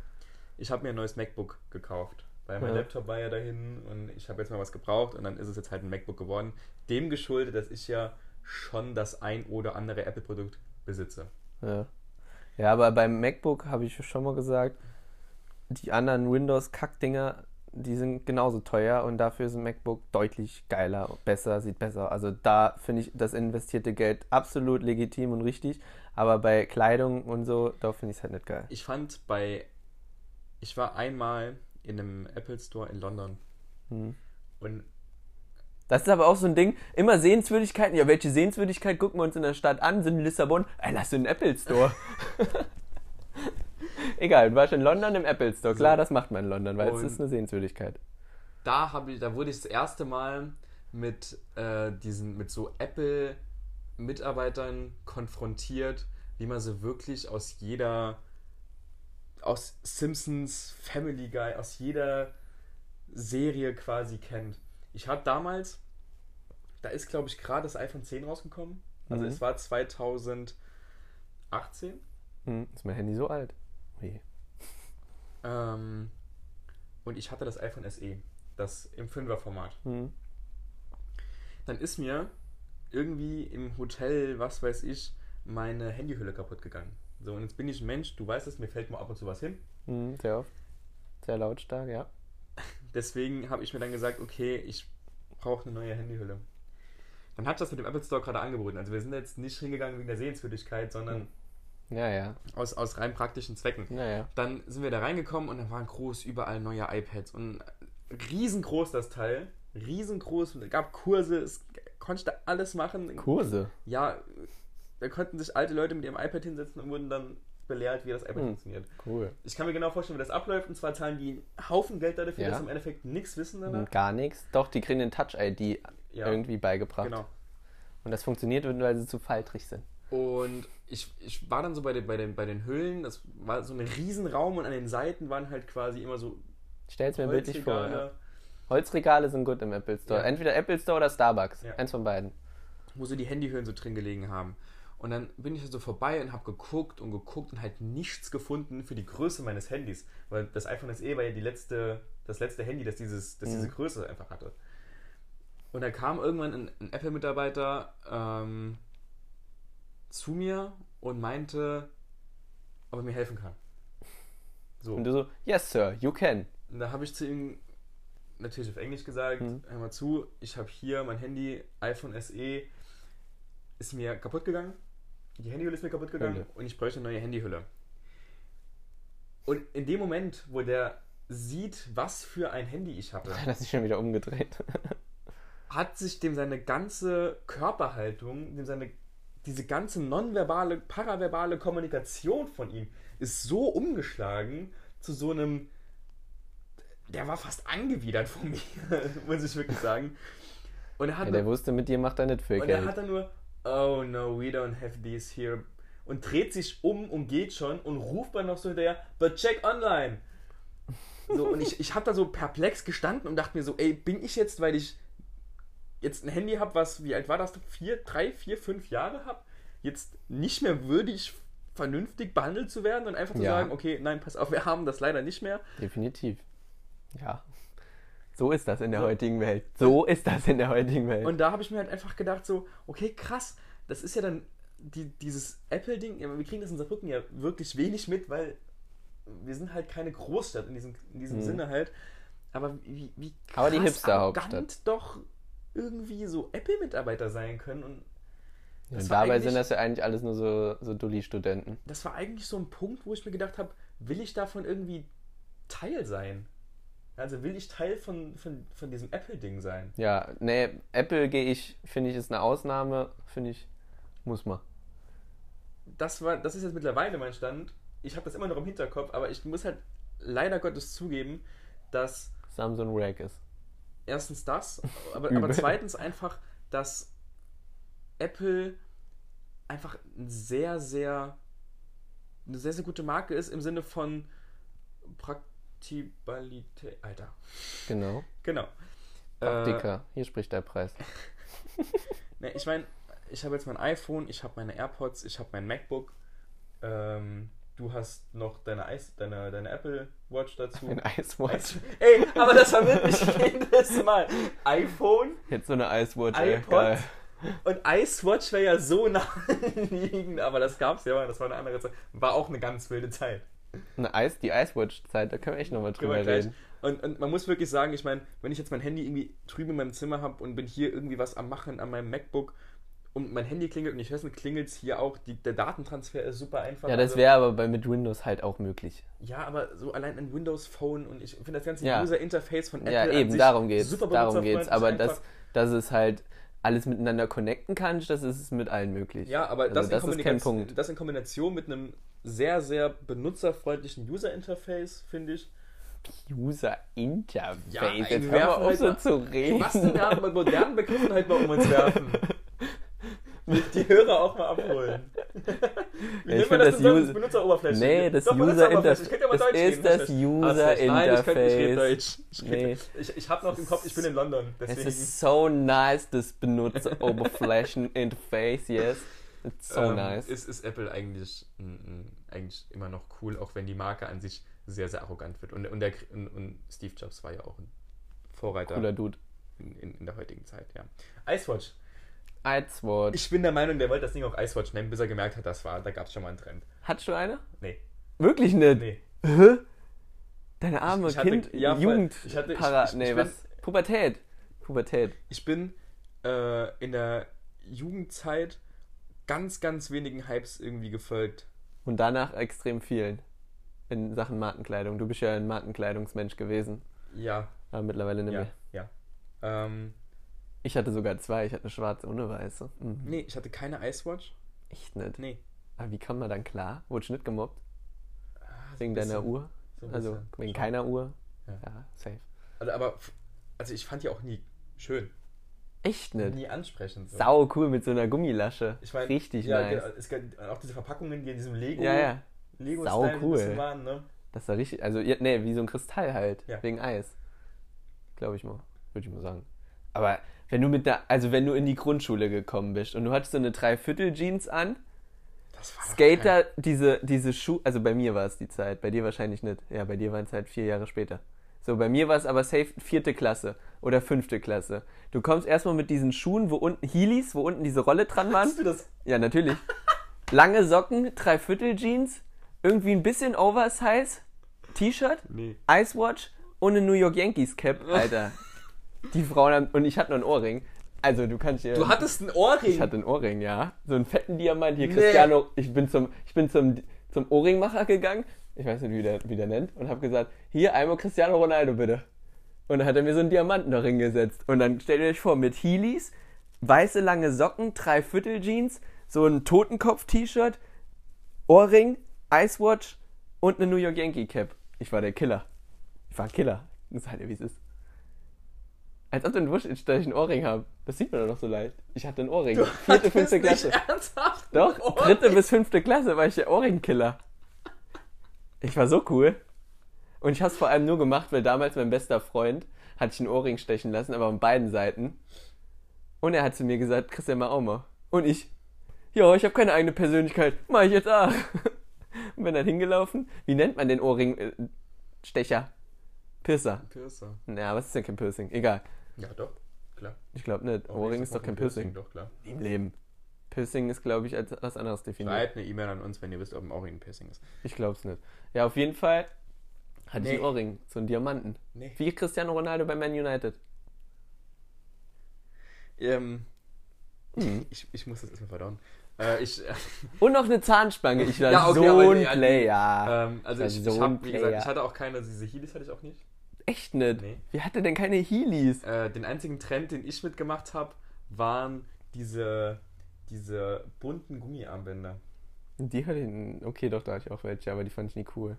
A: ich habe mir ein neues MacBook gekauft. Weil mein
B: Ja.
A: Laptop war ja dahin und ich habe jetzt mal was gebraucht und dann ist es jetzt halt ein MacBook geworden. Dem geschuldet, dass ich ja schon das ein oder andere Apple-Produkt besitze.
B: Ja. ja, aber beim MacBook habe ich schon mal gesagt, die anderen Windows-Kack-Dinger, die sind genauso teuer und dafür ist ein MacBook deutlich geiler, besser, sieht besser. Also da finde ich das investierte Geld absolut legitim und richtig, aber bei Kleidung und so, da finde ich es halt nicht geil.
A: Ich fand bei. Ich war einmal in einem Apple Store in London
B: Hm.
A: und
B: Das ist aber auch so ein Ding, immer Sehenswürdigkeiten. Ja, welche Sehenswürdigkeit gucken wir uns in der Stadt an? Sind in Lissabon? Ey, lass in den Apple Store. Egal, du warst in London im Apple Store. Klar,
A: So.
B: das macht man in London, weil es
A: Und-
B: ist eine Sehenswürdigkeit.
A: da habe ich, da wurde ich das erste Mal mit äh, diesen, mit so Apple-Mitarbeitern konfrontiert, wie man sie wirklich aus jeder, aus Simpsons, Family Guy, aus jeder Serie quasi kennt. Ich habe damals, da ist glaube ich gerade das iPhone 10 rausgekommen. Also
B: Mhm.
A: es war 2018.
B: Hm, ist mein Handy so alt? Ui.
A: Ähm, und ich hatte das iPhone SE, das im 5er-Format.
B: Hm.
A: Dann ist mir irgendwie im Hotel, was weiß ich, meine Handyhülle kaputt gegangen. So, und jetzt bin ich ein Mensch, du weißt es, mir fällt mal ab und zu was hin.
B: Hm, sehr oft. Sehr lautstark, ja.
A: Deswegen habe ich mir dann gesagt, okay, ich brauche eine neue Handyhülle. Dann hat das mit dem Apple Store gerade angeboten. Also wir sind jetzt nicht hingegangen wegen der Sehenswürdigkeit, sondern
B: Ja, ja.
A: aus, aus rein praktischen Zwecken.
B: Ja, ja.
A: Dann sind wir da reingekommen und da waren groß überall neue iPads und riesengroß das Teil. Riesengroß. Es gab Kurse, es konnte da alles machen.
B: Kurse.
A: Ja, da konnten sich alte Leute mit ihrem iPad hinsetzen und wurden dann belehrt, wie das iPad
B: Hm.
A: funktioniert.
B: Cool.
A: Ich kann mir genau vorstellen, wie das abläuft. Und zwar zahlen die einen Haufen Geld dafür,
B: Ja.
A: dass sie im Endeffekt nichts wissen danach.
B: Und gar nichts. Doch, die kriegen den Touch-ID
A: Ja,
B: irgendwie beigebracht.
A: genau.
B: Und das funktioniert, weil sie zu faltrig sind.
A: Und ich, ich war dann so bei den, bei, den, bei den Hüllen, das war so ein Riesenraum und an den Seiten waren halt quasi immer so
B: Stell's mir bildlich vor.
A: Holzregale,
B: Ja. Holzregale sind gut im Apple Store.
A: Ja.
B: Entweder Apple Store oder Starbucks.
A: Ja.
B: Eins von beiden.
A: wo so die Handyhüllen so drin gelegen haben. Und dann bin ich so vorbei und habe geguckt und geguckt und halt nichts gefunden für die Größe meines Handys. Weil das iPhone SE war ja die letzte, das letzte Handy, das, dieses, das diese
B: Mhm.
A: Größe einfach hatte. Und dann kam irgendwann ein, ein Apple-Mitarbeiter ähm, zu mir und meinte, ob er mir helfen kann. So.
B: Und du so, yes, sir, you can.
A: Und da habe ich zu ihm natürlich auf Englisch gesagt,
B: Mhm.
A: hör mal zu, ich habe hier mein Handy, iPhone SE, ist mir kaputt gegangen. Die Handyhülle ist mir kaputt gegangen
B: Hülle.
A: und ich bräuchte eine neue Handyhülle. Und in dem Moment, wo der sieht, was für ein Handy ich habe,
B: Das ist schon wieder umgedreht.
A: hat sich dem seine ganze Körperhaltung, dem seine, diese ganze nonverbale, paraverbale Kommunikation von ihm ist so umgeschlagen zu so einem, der war fast angewidert von mir, muss ich wirklich sagen. Und er hat,
B: Ja, der
A: nur,
B: wusste, mit dir macht er nicht viel
A: und er
B: Geld.
A: hat dann nur, oh no, we don't have these here. Und dreht sich um und geht schon und ruft dann noch so hinterher, but check online. So, und ich, ich habe da so perplex gestanden und dachte mir so, ey, bin ich jetzt, weil ich jetzt ein Handy habe, was, wie alt war das? Vier, drei, vier, fünf Jahre habe, jetzt nicht mehr würdig, vernünftig behandelt zu werden und einfach zu
B: Ja.
A: sagen, okay, nein, pass auf, wir haben das leider nicht mehr.
B: Definitiv. Ja. So ist das in der
A: So.
B: heutigen Welt. So ist das in der heutigen Welt.
A: Und da habe ich mir halt einfach gedacht, so, okay, krass, das ist ja dann die, dieses Apple-Ding, wir kriegen das in Saarbrücken ja wirklich wenig mit, weil wir sind halt keine Großstadt in diesem, in diesem
B: Mhm.
A: Sinne halt. Aber wie, wie krass
B: Aber die Hipster-Hauptstadt.
A: doch irgendwie so Apple-Mitarbeiter sein können. Und
B: und dabei sind das ja eigentlich alles nur so, so Dulli-Studenten.
A: das war eigentlich so ein Punkt, wo ich mir gedacht habe, will ich davon irgendwie Teil sein? Also will ich Teil von, von, von diesem Apple-Ding sein?
B: Ja, nee, Apple gehe ich, finde ich, ist eine Ausnahme, finde ich, muss man.
A: das war, das ist jetzt mittlerweile mein Stand. Ich habe das immer noch im Hinterkopf, aber ich muss halt leider Gottes zugeben, dass
B: Samsung Rack ist.
A: Erstens das, aber, aber zweitens einfach, dass Apple einfach ein sehr, sehr eine sehr, sehr gute Marke ist im Sinne von Praktibalität. Alter.
B: Genau.
A: Genau. Äh,
B: Praktika. Hier spricht der Preis.
A: ne, ich meine, ich habe jetzt mein iPhone, ich habe meine AirPods, ich habe mein MacBook. Ähm, du hast noch deine, Eis, deine, deine Apple Watch dazu.
B: Ein Eiswatch.
A: Eis- Ey, aber das verwirrt mich jedes Mal. iPhone
B: Jetzt so eine Eiswatch, ey,
A: iPod
B: geil.
A: und Icewatch wäre ja so naheliegend, aber das gab's ja, das war eine andere Zeit. War auch eine ganz wilde Zeit.
B: Eine Eis, die Eiswatch-Zeit, da können wir echt nochmal drüber
A: wir gleich.
B: reden.
A: Und, und man muss wirklich sagen, ich meine, wenn ich jetzt mein Handy irgendwie drüben in meinem Zimmer habe und bin hier irgendwie was am Machen an meinem MacBook und mein Handy klingelt und ich höre es klingelt hier auch, die, der Datentransfer ist super einfach.
B: Ja, das
A: Also-
B: wäre aber bei, mit Windows halt auch möglich.
A: Ja, aber so allein ein Windows Phone und ich finde das ganze
B: Ja.
A: User Interface von Apple
B: ja, eben, darum geht's.
A: super
B: Darum geht's.
A: benutzerfreundlich
B: Aber dass, dass es halt alles miteinander connecten kann, das ist mit allen möglich.
A: Ja, aber
B: Also
A: das,
B: das
A: in
B: ist kein Punkt.
A: das in Kombination mit einem sehr, sehr benutzerfreundlichen User-Interface, finde ich.
B: User Interface.
A: Ja,
B: Jetzt hör mal auf
A: halt
B: so zu reden.
A: Was denn wir mit modernen Begriffen halt mal um uns werfen? Die Hörer auch mal abholen. Wie
B: Ja,
A: nennt
B: ich
A: man das,
B: das? User-
A: Benutzeroberfläche?
B: Nee, das
A: Doch,
B: User-Interface.
A: Ich könnte ja mal
B: Das
A: Deutsch
B: ist
A: reden.
B: das
A: Hast recht. Nein, ich, könnte, ich rede
B: User-Interface.
A: Deutsch. Ich,
B: Nee.
A: ich, ich habe noch im Kopf, ich bin in London.
B: Es
A: Deswegen.
B: ist so nice, das Benutzeroberflächen-Interface, yes. It's so
A: ähm,
B: nice.
A: Ist, ist Apple eigentlich, mm, mm, eigentlich immer noch cool, auch wenn die Marke an sich sehr, sehr arrogant wird. Und, und, der, und, und Steve Jobs war ja auch ein Vorreiter
B: Cooler Dude.
A: in, in, in der heutigen Zeit, ja. Icewatch.
B: Icewatch.
A: Ich bin der Meinung, der wollte das Ding auch Icewatch nennen, bis er gemerkt hat, das war, da gab es schon mal einen Trend.
B: Hattest du eine?
A: Nee,
B: Wirklich nicht?
A: nee.
B: Hä? Deine arme
A: Ich hatte-
B: Kind,
A: ja, voll.
B: Jugend,
A: Ich hatte- ich-
B: Para,
A: ich-
B: nee,
A: ich bin-
B: was? Pubertät. Pubertät.
A: Ich bin äh, in der Jugendzeit ganz, ganz wenigen Hypes irgendwie gefolgt.
B: Und danach extrem vielen in Sachen Markenkleidung. Du bist ja ein Markenkleidungsmensch gewesen,
A: Ja,
B: aber mittlerweile nicht
A: ja,
B: mehr.
A: ja. Ähm,
B: Ich hatte sogar zwei. Ich hatte eine schwarze und eine weiße. Mhm.
A: nee, ich hatte keine Icewatch.
B: Echt nicht.
A: Nee.
B: Aber wie kam man dann klar? Wurde nicht gemobbt?
A: Ah, so
B: Wegen
A: ein
B: deiner Uhr?
A: so
B: Also wegen
A: Schon.
B: keiner Uhr?
A: Ja.
B: Ja, safe.
A: Also, aber, also ich fand die auch nie schön.
B: Echt nicht?
A: Nie ansprechend. So.
B: Sau cool mit so einer Gummilasche.
A: Ich mein,
B: Richtig
A: ja,
B: nice.
A: genau, Es gibt auch diese Verpackungen, die in diesem Lego,
B: Ja, ja.
A: Lego
B: Sau cool.
A: waren, ne?
B: Das war richtig. Also, nee, wie so ein Kristall halt.
A: Ja.
B: Wegen Eis. Glaube ich mal. Würde ich mal sagen. Aber wenn du mit der. Also, wenn du in die Grundschule gekommen bist und du hattest so eine Dreiviertel-Jeans an, Skater, diese, diese Schuhe. Also, bei mir war es die Zeit. Bei dir wahrscheinlich nicht. Ja, bei dir waren es halt vier Jahre später. So, bei mir war es aber safe vierte Klasse oder fünfte Klasse. Du kommst erstmal mit diesen Schuhen, wo unten Heelys, wo unten diese Rolle dran waren.
A: Hast du das?
B: Ja, natürlich. Lange Socken, Dreiviertel-Jeans, irgendwie ein bisschen Oversize, T-Shirt,
A: Nee.
B: Icewatch und eine New York Yankees Cap, Alter. Die Frauen haben, und ich hatte noch einen Ohrring. Also du kannst dir.
A: Du hattest einen Ohrring.
B: ich hatte einen Ohrring, ja. So einen fetten Diamant. Hier
A: Nee.
B: Cristiano. Ich bin zum, ich bin zum, zum Ohrringmacher gegangen. Ich weiß nicht, wie der, wie der nennt. Und habe gesagt, hier einmal Cristiano Ronaldo bitte. Und dann hat er mir so einen Diamanten da hingesetzt. Und dann stellt ihr euch vor, mit Heelys, weiße lange Socken, Dreiviertel-Jeans, so ein Totenkopf-T-Shirt, Ohrring, Icewatch und eine New York Yankee Cap. Ich war der Killer. Ich war ein Killer. Das halt, wie es ist. Als ob du einen Wusch dass ich einen Ohrring habe. Das sieht man doch noch so leicht. Ich hatte einen Ohrring. Vierte,
A: Hattest
B: fünfte Klasse.
A: Ernsthaft?
B: Doch, dritte bis fünfte Klasse war ich der Ohrringkiller. Ich war so cool. Und ich habe es vor allem nur gemacht, weil damals mein bester Freund hat sich einen Ohrring stechen lassen, aber an beiden Seiten. Und er hat zu mir gesagt, Christian, mal auch mal. Und ich, ja, ich habe keine eigene Persönlichkeit, mach ich jetzt auch. Und bin dann hingelaufen. Wie nennt man den Ohrringstecher? Piercer.
A: Piercer.
B: Naja, was ist denn kein Piercing? Egal.
A: Ja, doch. Klar.
B: Ich glaube nicht. Ohrring ist doch kein Piercing.
A: Doch, klar.
B: Im Leben. Piercing ist, glaube ich, als was anderes definiert.
A: Schreibt eine E-Mail an uns, wenn ihr wisst, ob ein Ohrring ein Piercing ist.
B: Ich glaub's nicht. Ja, auf jeden Fall hatte ich
A: Nee.
B: einen Ohrring, so einen Diamanten.
A: Nee.
B: Wie Cristiano Ronaldo bei Man United.
A: Ähm,
B: Mhm.
A: ich, ich muss das erstmal verdauen. Äh, ich,
B: Und noch eine Zahnspange. Ich war
A: Ja, okay,
B: so ein Player.
A: ähm, also ich, ich
B: so
A: hab, wie gesagt, ich hatte auch keine, diese Heelys hatte ich auch nicht.
B: Echt nicht.
A: Nee.
B: Wie hatte denn keine Heelys?
A: Äh, den einzigen Trend, den ich mitgemacht habe, waren diese, diese bunten Gummiarmbänder.
B: Die hatte ich, okay, doch, da hatte ich auch welche, aber die fand ich nie cool.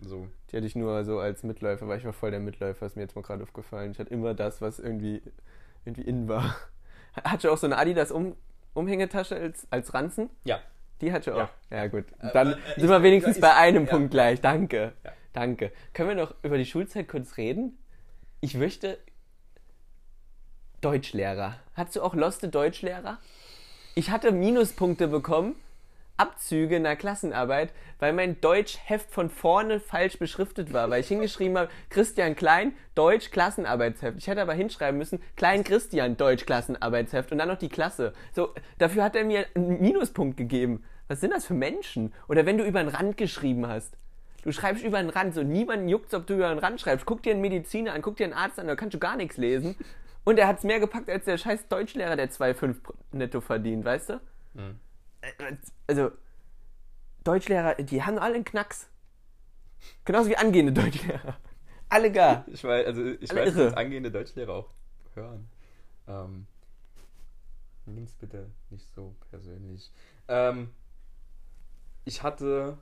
A: So.
B: Die hatte ich nur so als Mitläufer, weil ich war voll der Mitläufer, ist mir jetzt mal gerade aufgefallen. Ich hatte immer das, was irgendwie, irgendwie in war. Hatte auch so eine Adidas um, Umhängetasche als, als Ranzen?
A: Ja.
B: Die hatte ich
A: Ja.
B: auch. Ja, gut. Dann
A: äh,
B: sind wir wenigstens
A: ich-
B: bei einem
A: ja.
B: Punkt gleich. Danke.
A: Ja.
B: Danke. Können wir noch über die Schulzeit kurz reden? Ich möchte. Deutschlehrer. Hattest du auch loste Deutschlehrer? Ich hatte Minuspunkte bekommen, Abzüge in der Klassenarbeit, weil mein Deutschheft von vorne falsch beschriftet war, weil ich hingeschrieben habe, Christian Klein, Deutsch Klassenarbeitsheft. Ich hätte aber hinschreiben müssen, Klein Christian, Deutsch Klassenarbeitsheft und dann noch die Klasse. So, dafür hat er mir einen Minuspunkt gegeben. Was sind das für Menschen? Oder wenn du über den Rand geschrieben hast. Du schreibst über den Rand, so niemanden juckt, ob du über den Rand schreibst. Guck dir einen Mediziner an, guck dir einen Arzt an, da kannst du gar nichts lesen. Und er hat's mehr gepackt als der scheiß Deutschlehrer, der 2,5 netto verdient, weißt du?
A: Mhm.
B: Also, Deutschlehrer, die haben alle einen Knacks. Genauso wie angehende Deutschlehrer. Alle gar.
A: Ich weiß, also ich
B: Alle
A: weiß,
B: irre.
A: dass angehende Deutschlehrer auch hören. Ähm, nimm's bitte nicht so persönlich. Ähm, ich hatte,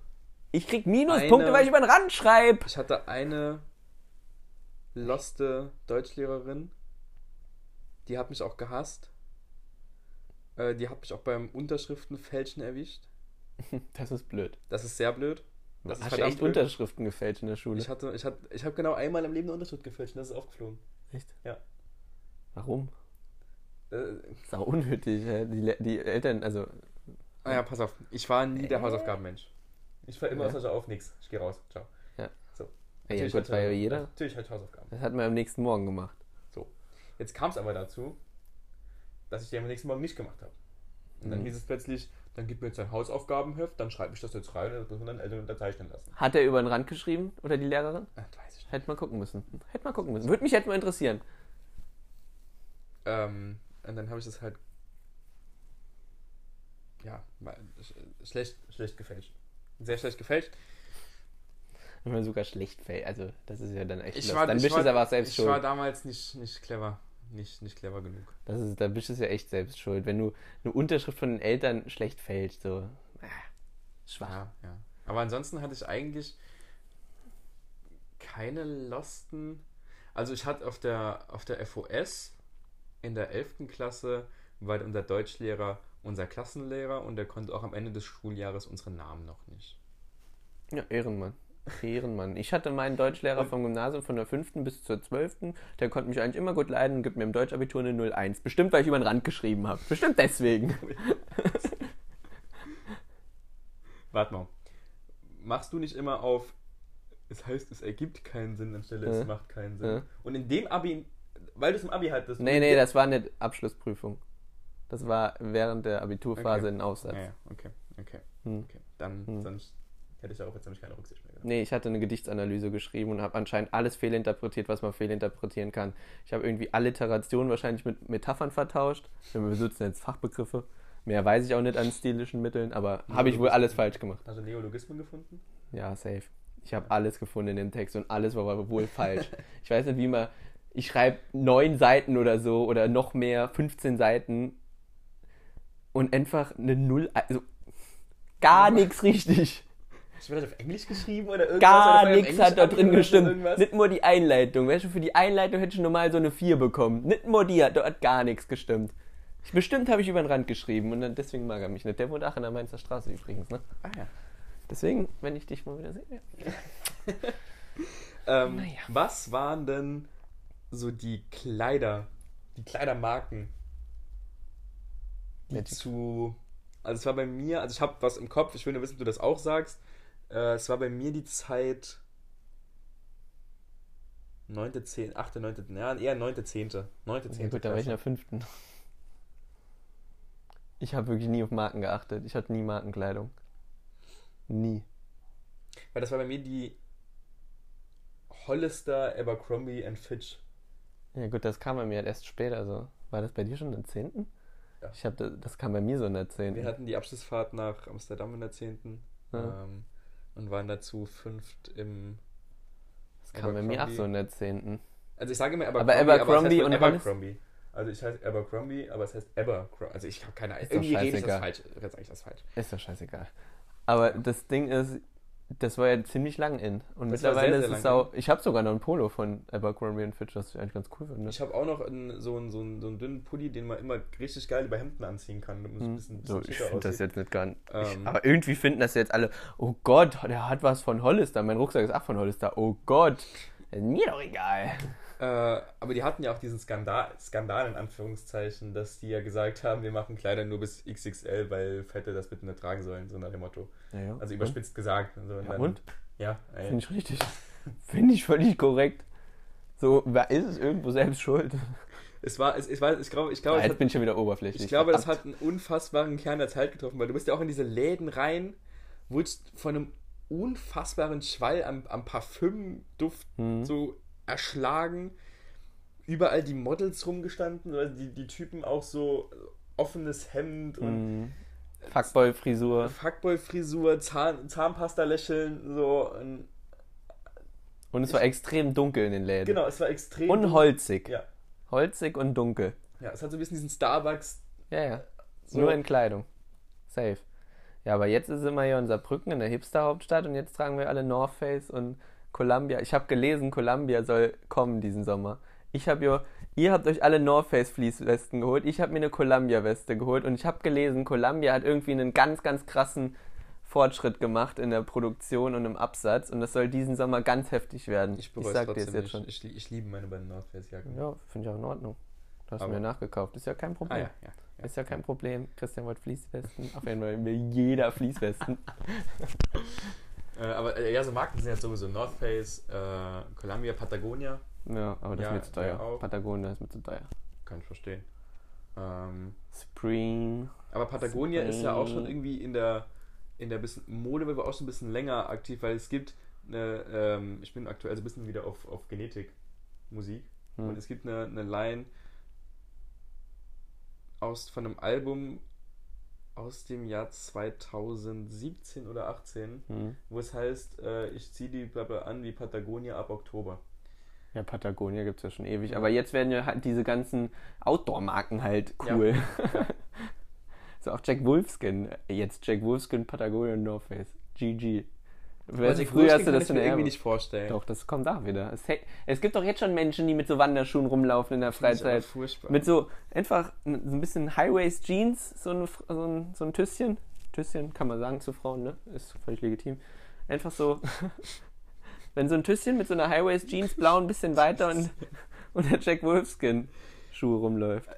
B: Ich krieg Minuspunkte,
A: Eine-
B: weil ich über den Rand schreibe.
A: ich hatte eine loste Deutschlehrerin, die hat mich auch gehasst. Äh, die hat mich auch beim Unterschriftenfälschen erwischt.
B: Das ist blöd.
A: Das ist sehr blöd. Das ist
B: Hast du echt
A: blöd.
B: Unterschriften gefälscht in der Schule?
A: Ich hatte, ich hatte, ich habe genau einmal im Leben eine Unterschrift gefälscht und das ist aufgeflogen.
B: echt?
A: Ja.
B: Warum?
A: Äh,
B: Sau unnötig. Die, die Eltern, also
A: Ah ja, pass auf. Ich war nie der Hausaufgabenmensch. Ich war immer
B: Ja.
A: aus der auf nix. Ich gehe raus. Ciao.
B: Ja.
A: So.
B: Ja,
A: Natürlich
B: gut,
A: hatte-
B: ja jeder.
A: Natürlich halt Hausaufgaben.
B: das hat man am nächsten Morgen gemacht.
A: So. Jetzt kam es aber dazu, dass ich die am nächsten Morgen nicht gemacht habe. Und dann
B: Mhm.
A: hieß es plötzlich, dann gib mir jetzt ein Hausaufgabenheft, dann schreibe ich das jetzt rein und das muss man dann Eltern unterzeichnen lassen.
B: Hat er über den Rand geschrieben oder die Lehrerin?
A: Das weiß ich nicht.
B: Hätte mal gucken müssen. Hätte mal gucken müssen. Würde mich jetzt mal interessieren.
A: Ähm, und dann habe ich das halt ja, schlecht, schlecht gefälscht. Sehr schlecht gefälscht.
B: Wenn man sogar schlecht fällt. Also, das ist ja dann echt
A: Ich
B: los.
A: war,
B: Dann
A: ich
B: bist du es aber selbst
A: ich
B: schuld.
A: war damals nicht, nicht clever. Nicht, nicht clever genug.
B: Das ist, da bist du es ja echt selbst schuld. Wenn du eine Unterschrift von den Eltern schlecht fällt, so. Ah, schwach.
A: Ja, ja. Aber ansonsten hatte ich eigentlich keine Losten. Also ich hatte auf der, auf der FOS in der 11. Klasse war unser Deutschlehrer unser Klassenlehrer und der konnte auch am Ende des Schuljahres unsere Namen noch nicht.
B: Ja, Ehrenmann. Ehrenmann. Ich hatte meinen Deutschlehrer vom Gymnasium von der 5. bis zur 12. Der konnte mich eigentlich immer gut leiden und gibt mir im Deutschabitur eine 01. Bestimmt, weil ich über den Rand geschrieben habe. Bestimmt deswegen.
A: Warte mal. Machst du nicht immer auf, es heißt, es ergibt keinen Sinn, anstelle es
B: Ja.
A: macht keinen Sinn.
B: Ja.
A: Und in dem Abi, weil du es im Abi hattest.
B: Nee, nee, das war eine Abschlussprüfung. Das war während der Abiturphase
A: Okay.
B: ein Aufsatz.
A: Ja, ja, okay, okay,
B: Hm.
A: okay. Dann,
B: Hm.
A: sonst hätte ich darauf jetzt nämlich keine Rücksicht mehr genommen.
B: Nee, ich hatte eine Gedichtsanalyse geschrieben und habe anscheinend alles fehlinterpretiert, was man fehlinterpretieren kann. Ich habe irgendwie Alliteration wahrscheinlich mit Metaphern vertauscht. Wir benutzen jetzt Fachbegriffe. Mehr weiß ich auch nicht an stilischen Mitteln, aber habe ich wohl alles falsch gemacht.
A: Hast du Neologismen gefunden?
B: Ja, safe. Ich habe alles gefunden in dem Text und alles war aber wohl falsch. Ich weiß nicht, wie man. Ich schreibe neun Seiten oder so oder noch mehr, 15 Seiten und einfach eine Null. Also gar nichts richtig.
A: Hast du das auf Englisch geschrieben oder irgendwas?
B: Gar nichts hat da drin gestimmt. Nicht nur die Einleitung. Weißt du, für die Einleitung hätte ich normal so eine 4 bekommen. Nicht nur die hat dort gar nichts gestimmt. Ich, bestimmt habe ich über den Rand geschrieben und dann, deswegen mag er mich nicht. Der wohnt auch in der Mainzer Straße übrigens, ne?
A: Ah ja.
B: Deswegen, wenn ich dich mal wieder sehe.
A: Ähm,
B: Naja.
A: Was waren denn so die Kleider, die Kleidermarken,
B: Magic.
A: zu. Also es war bei mir, also ich habe was im Kopf, ich will nur wissen, ob du das auch sagst. Äh, es war bei mir die Zeit 9., 10., 8., 9., ja, eher 9., 10., 9., 10.
B: Ja, gut, da war ich in der fünften. Ich habe wirklich nie auf Marken geachtet. Ich hatte nie Markenkleidung. Nie.
A: Weil das war bei mir die Hollister, Abercrombie and Fitch.
B: Ja gut, das kam bei mir halt erst später so. War das bei dir schon in der zehnten?
A: Ja.
B: Ich habe das, das kam bei mir so in der
A: Wir
B: zehnten.
A: hatten die Abschlussfahrt nach Amsterdam in der 10.
B: Ja.
A: Ähm, und waren dazu fünft im.
B: Das kam bei mir auch
A: Abercrombie.
B: so in der zehnten.
A: Also ich sage immer
B: Aber
A: Abercrombie,
B: Abercrombie
A: aber
B: und
A: es heißt
B: Hollis-
A: Abercrombie. Also ich heiße Abercrombie, aber es heißt Abercrombie. Also ich habe keine Ahnung. Irgendwie rede ich das falsch. Jetzt sage ich das falsch.
B: Ist doch scheißegal. Aber das Ding ist, das war ja ziemlich lang in. Und
A: Das
B: mittlerweile
A: sehr, sehr
B: ist es auch. Ich habe sogar noch ein Polo von Abercrombie und Fitch, das ich eigentlich ganz cool finde.
A: Ich habe auch noch einen, so, einen, so, einen, so einen dünnen Pulli, den man immer richtig geil über Hemden anziehen kann. ein
B: Hm.
A: bisschen,
B: So,
A: bisschen
B: ich
A: schicker
B: finde das jetzt nicht nicht.
A: Ähm.
B: ich, aber irgendwie finden das jetzt alle, oh Gott, der hat was von Hollister. Mein Rucksack ist auch von Hollister. Oh Gott. Ist mir doch egal.
A: Äh, aber die hatten ja auch diesen Skandal, Skandal in Anführungszeichen, dass die ja gesagt haben, wir machen Kleider nur bis XXL, weil Fette das bitte nicht tragen sollen, so nach dem Motto.
B: Ja, ja.
A: Also überspitzt gesagt. Und, so. und
B: Ja,
A: dann-
B: und?
A: Ja, ey.
B: Finde ich richtig. Finde ich völlig korrekt. So, wer ist es irgendwo selbst schuld?
A: Es war, es, ich weiß, ich glaube, ich glaube, es
B: jetzt
A: hat,
B: bin ich schon wieder oberflächlich.
A: ich glaube, das
B: Verdammt.
A: hat einen unfassbaren Kern der Zeit getroffen, weil du bist ja auch in diese Läden rein, wurdest von einem unfassbaren Schwall am, am Parfümduft
B: Mhm.
A: so erschlagen. Überall die Models rumgestanden, also die, die Typen auch so offenes Hemd und
B: Mhm. Fuckboy-Frisur.
A: Fuckboy-Frisur, Zahn, Zahnpasta lächeln, so. Und,
B: Und es war extrem dunkel in den Läden.
A: genau, es war extrem.
B: Und holzig.
A: Ja.
B: Holzig und dunkel.
A: ja, es hat so ein bisschen diesen Starbucks.
B: Ja, ja.
A: So.
B: Nur in Kleidung. Safe. Ja, aber jetzt sind wir hier in Saarbrücken, in der Hipster-Hauptstadt, und jetzt tragen wir alle North Face und Columbia. Ich habe gelesen, Columbia soll kommen diesen Sommer. Ich habe ja, ihr habt euch alle North Face Fließwesten geholt, ich habe mir eine Columbia-Weste geholt und ich habe gelesen, Columbia hat irgendwie einen ganz, ganz krassen Fortschritt gemacht in der Produktion und im Absatz und das soll diesen Sommer ganz heftig werden.
A: Ich bereue es
B: sag
A: trotzdem
B: es jetzt
A: nicht.
B: schon.
A: Ich, ich liebe meine beiden North Face Jacken.
B: Ja, finde ich auch in Ordnung. Du hast
A: Aber-
B: mir nachgekauft, ist ja kein
A: Ah
B: Problem.
A: ja, ja. ja.
B: Ist ja kein Problem. Christian wollte Fließwesten. Auf jeden Fall will jeder Fließwesten.
A: Äh, aber äh, ja, so Marken sind jetzt sowieso North Face, äh, Columbia, Patagonia.
B: Ja, aber das
A: Ja,
B: ist mir zu teuer. Patagonia ist mir zu teuer.
A: Kann ich verstehen. Ähm,
B: Spring.
A: aber Patagonia ist ja auch schon
B: Spring.
A: irgendwie in der in der bisschen Modewelt auch schon ein bisschen länger aktiv, weil es gibt eine, ähm, ich bin aktuell so ein bisschen wieder auf, auf Genetik Musik
B: Hm.
A: und es gibt eine, eine Line aus von einem Album aus dem Jahr 2017 oder 18,
B: Hm.
A: wo es heißt, äh, ich ziehe die Bubble an wie Patagonia ab Oktober.
B: Ja, Patagonia gibt es ja schon ewig.
A: Ja.
B: Aber jetzt werden ja halt diese ganzen Outdoor-Marken halt cool. so auch Jack Wolfskin. Jetzt Jack Wolfskin, Patagonia und North Face. GG.
A: Also
B: früher hast du das der
A: irgendwie nicht vorstellen.
B: Doch, das kommt auch wieder. Es, es gibt doch jetzt schon Menschen, die mit so Wanderschuhen rumlaufen in der
A: Finde ich aber
B: Freizeit.
A: furchtbar.
B: Mit so einfach so ein bisschen High-Waist-Jeans, so ein, so, ein, so ein Tüsschen. Tüsschen kann man sagen zu Frauen, ne? Ist völlig legitim. Einfach so, wenn so ein Tüsschen mit so einer High-Waist-Jeans blau ein bisschen weiter und, und der Jack Wolfskin-Schuh rumläuft.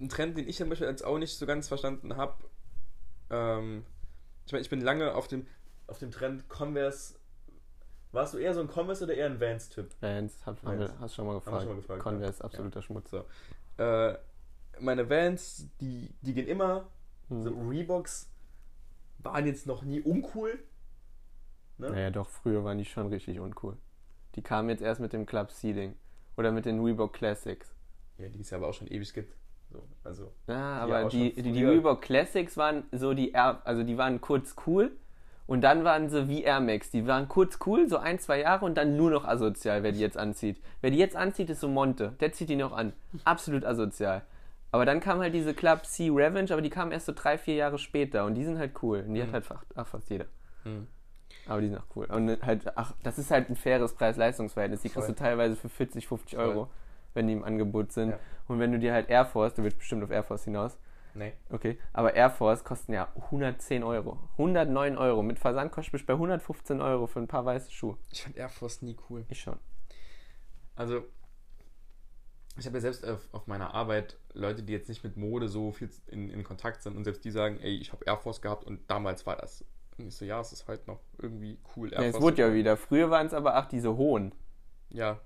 A: ein Trend, den ich zum Beispiel jetzt auch nicht so ganz verstanden habe. Ähm, ich meine, ich bin lange auf dem, auf dem Trend Converse. Warst du eher so ein Converse oder eher ein Vans-Typ?
B: Vans, hab, haben
A: Vans.
B: hast du schon mal gefragt.
A: schon mal gefragt,
B: Converse,
A: ja.
B: absoluter Schmutz.
A: So. Äh, meine Vans, die, die gehen immer.
B: Hm.
A: So Reeboks waren jetzt noch nie uncool. Ne?
B: Naja, doch, früher waren die schon richtig uncool. Die kamen jetzt erst mit dem Club Seeding. Oder mit den Reebok Classics.
A: Ja, die es ja aber auch schon ewig gibt. So, also,
B: Ja, aber die, die, die Reebok Classics waren so die also die waren kurz cool und dann waren sie wie Air Max. Die waren kurz cool, so ein, zwei Jahre und dann nur noch asozial, wer die jetzt anzieht. Wer die jetzt anzieht, ist so Monte. Der zieht die noch an. Absolut asozial. Aber dann kam halt diese Club C Revenge, aber die kamen erst so drei, vier Jahre später und die sind halt cool. Und die hat halt fast, ach, fast jeder.
A: hm.
B: Aber die sind auch cool. Und halt, ach, das ist halt ein faires Preis-Leistungs-Verhältnis. Die kriegst
A: Voll.
B: du teilweise für 40, 50
A: Voll.
B: Euro, wenn die im Angebot sind.
A: Ja.
B: Und wenn du dir halt Air Force, du willst bestimmt auf Air Force hinaus,
A: nee.
B: Okay, aber Air Force kosten ja 110 Euro. 109 Euro. Mit Versand kostet mich bei 115 Euro für ein paar weiße Schuhe.
A: Ich fand Air Force nie cool.
B: Ich schon.
A: Also, ich habe ja selbst auf, auf meiner Arbeit Leute, die jetzt nicht mit Mode so viel in, in Kontakt sind und selbst die sagen, ey, ich habe Air Force gehabt und damals war das. Und ich so, ja, es ist heute noch irgendwie cool. Air
B: Ja, es wurde ja wieder. Früher waren es aber, ach, diese hohen.
A: Ja,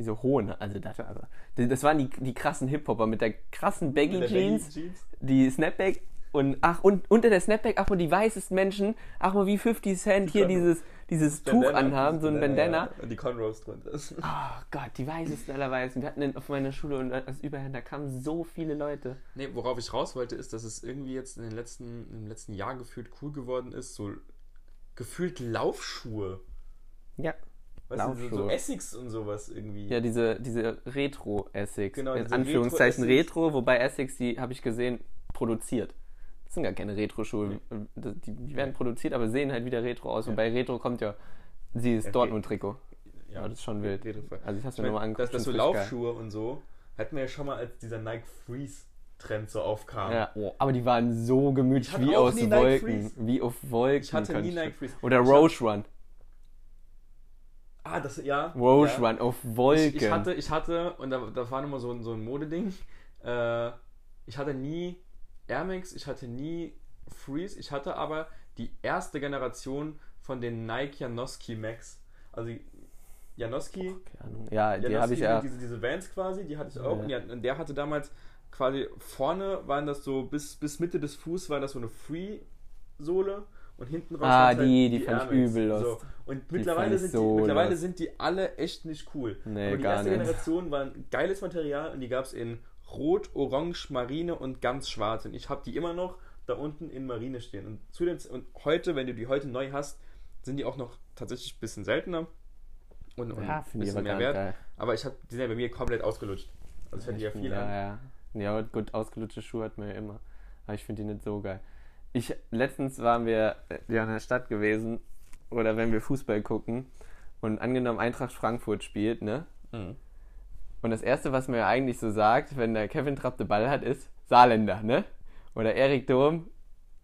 B: Diese hohen. Also, das, also, das waren die, die krassen Hip-Hopper mit der krassen Baggy
A: Mit der
B: Jeans,
A: Baggy Jeans.
B: die Snapback und, ach, und unter der Snapback, ach, und die weißesten Menschen, ach, mal wie 50 Cent hier
A: Bandana.
B: dieses, dieses Tuch
A: Bandana,
B: anhaben, so ein Bandana.
A: Ja, und die Conros drunter.
B: Oh Gott, die weißesten aller Weißen. Wir hatten auf meiner Schule und als Überhand, da kamen so viele Leute.
A: Nee, worauf ich raus wollte, ist, dass es irgendwie jetzt in den letzten, im letzten Jahr gefühlt cool geworden ist, so gefühlt Laufschuhe.
B: Ja.
A: Weißt du, so, so
B: Laufschuhe.
A: Essex und sowas irgendwie.
B: Ja, diese, diese Retro-Essex.
A: Genau,
B: in Anführungszeichen
A: Retro-Essex.
B: Retro, wobei Essex, die habe ich gesehen, produziert. Das sind gar keine Retro-Schuhe. Das- Die, die werden produziert, aber sehen halt wieder Retro aus.
A: Ja.
B: Wobei Retro kommt ja, sie ist
A: Ja,
B: Dortmund-Trikot.
A: ja,
B: Ja, das ist schon wild. Also ich hab's
A: Ich
B: mir nochmal angeguckt.
A: dass, dass so
B: richtig geil.
A: Laufschuhe und so, hatten wir ja schon mal, als dieser Nike Freeze-Trend so aufkam.
B: Ja, oh, aber die waren so gemütlich wie aus Wolken.
A: Freeze.
B: Wie auf Wolken.
A: Ich hatte nie Nike Freeze.
B: Oder Roche Run.
A: Ah, das, ja.
B: Roche
A: ja.
B: Run auf Wolken.
A: Ich, ich hatte, ich hatte, und da, da war immer so, ein- so ein Modeding, äh, ich hatte nie Air Max, ich hatte nie Freeze, ich hatte aber die erste Generation von den Nike Janoski Max. Also Janoski,
B: Ahnung. Ja, die habe ich ja.
A: diese, diese Vans quasi, die hatte ich auch.
B: Ja.
A: Und, der hatte damals quasi vorne waren das so, bis, bis Mitte des Fuß war das so eine Free-Sohle und hinten raus
B: Ah,
A: war's halt
B: die- die fand ich übel
A: So.
B: lost.
A: Und
B: Die
A: mittlerweile, sind,
B: so
A: die, mittlerweile sind die alle echt nicht cool.
B: Nee,
A: Aber die erste
B: nicht.
A: Generation war ein geiles Material und die gab es in Rot, Orange, Marine und ganz schwarz. Und ich habe die immer noch da unten in Marine stehen. Und, zu den, und heute, wenn du die heute neu hast, sind die auch noch tatsächlich ein bisschen seltener und, und
B: Ja,
A: ein
B: finde ich
A: bisschen mehr wert.
B: geil.
A: Aber ich hab, die sind ja bei mir komplett ausgelutscht. Also ich hatte die ja viel
B: ja,
A: an.
B: ja. Ja, gut, ausgelutschte Schuhe hat man ja immer. Aber ich finde die nicht so geil. Ich, letztens waren wir äh, ja in der Stadt gewesen oder wenn wir Fußball gucken und angenommen Eintracht Frankfurt spielt, ne?
A: Mhm.
B: Und das Erste, was man ja eigentlich so sagt, wenn der Kevin Trapp den Ball hat, ist Saarländer, ne? Oder Erik Dom,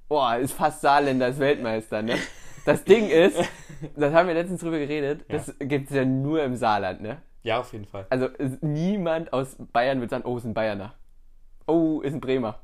B: boah, ist fast Saarländer, ist Weltmeister, ne? Das Ding ist, das haben wir letztens drüber geredet, das gibt's ja nur im Saarland, ne?
A: Ja, auf jeden Fall.
B: Also es- niemand aus Bayern wird sagen, oh, ist ein Bayerner. Oh, ist ein Bremer.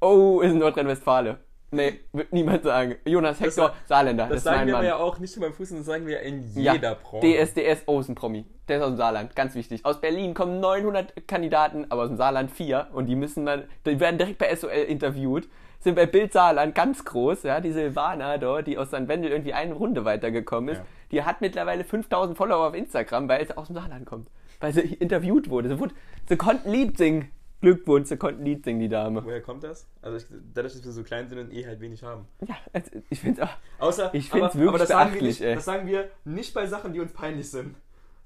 B: Oh, ist ein Nordrhein-Westfale. Nee, wird niemand sagen. Jonas
A: Das
B: Hector,
A: sa-
B: Saarländer,
A: Das
B: das,
A: sagen
B: mein
A: wir
B: Mann.
A: ja auch nicht nur beim Fußball, das sagen wir ja in
B: Ja,
A: jeder Branche.
B: DSDS, oh, ist ein Promi. Der ist aus dem Saarland, ganz wichtig. Aus Berlin kommen 900 Kandidaten, aber aus dem Saarland vier. Und die müssen dann, die werden direkt bei SOL interviewt. Sind bei Bild Saarland ganz groß, ja. Die Silvana dort, die aus St. Wendel irgendwie eine Runde weitergekommen ist,
A: Ja.
B: die hat mittlerweile 5000 Follower auf Instagram, weil sie aus dem Saarland kommt. Weil sie interviewt wurde. Sie, wurde, sie konnte ein Lied singen. Glückwunsch, sie konnten ein Lied singen, die Dame.
A: Woher kommt das? Also ich, dadurch, dass wir so klein sind und eh halt wenig haben.
B: Ja, also ich finde auch.
A: Außer,
B: Ich find's
A: aber,
B: wirklich
A: aber das sagen, wir nicht,
B: ey.
A: das sagen wir nicht bei Sachen, die uns peinlich sind.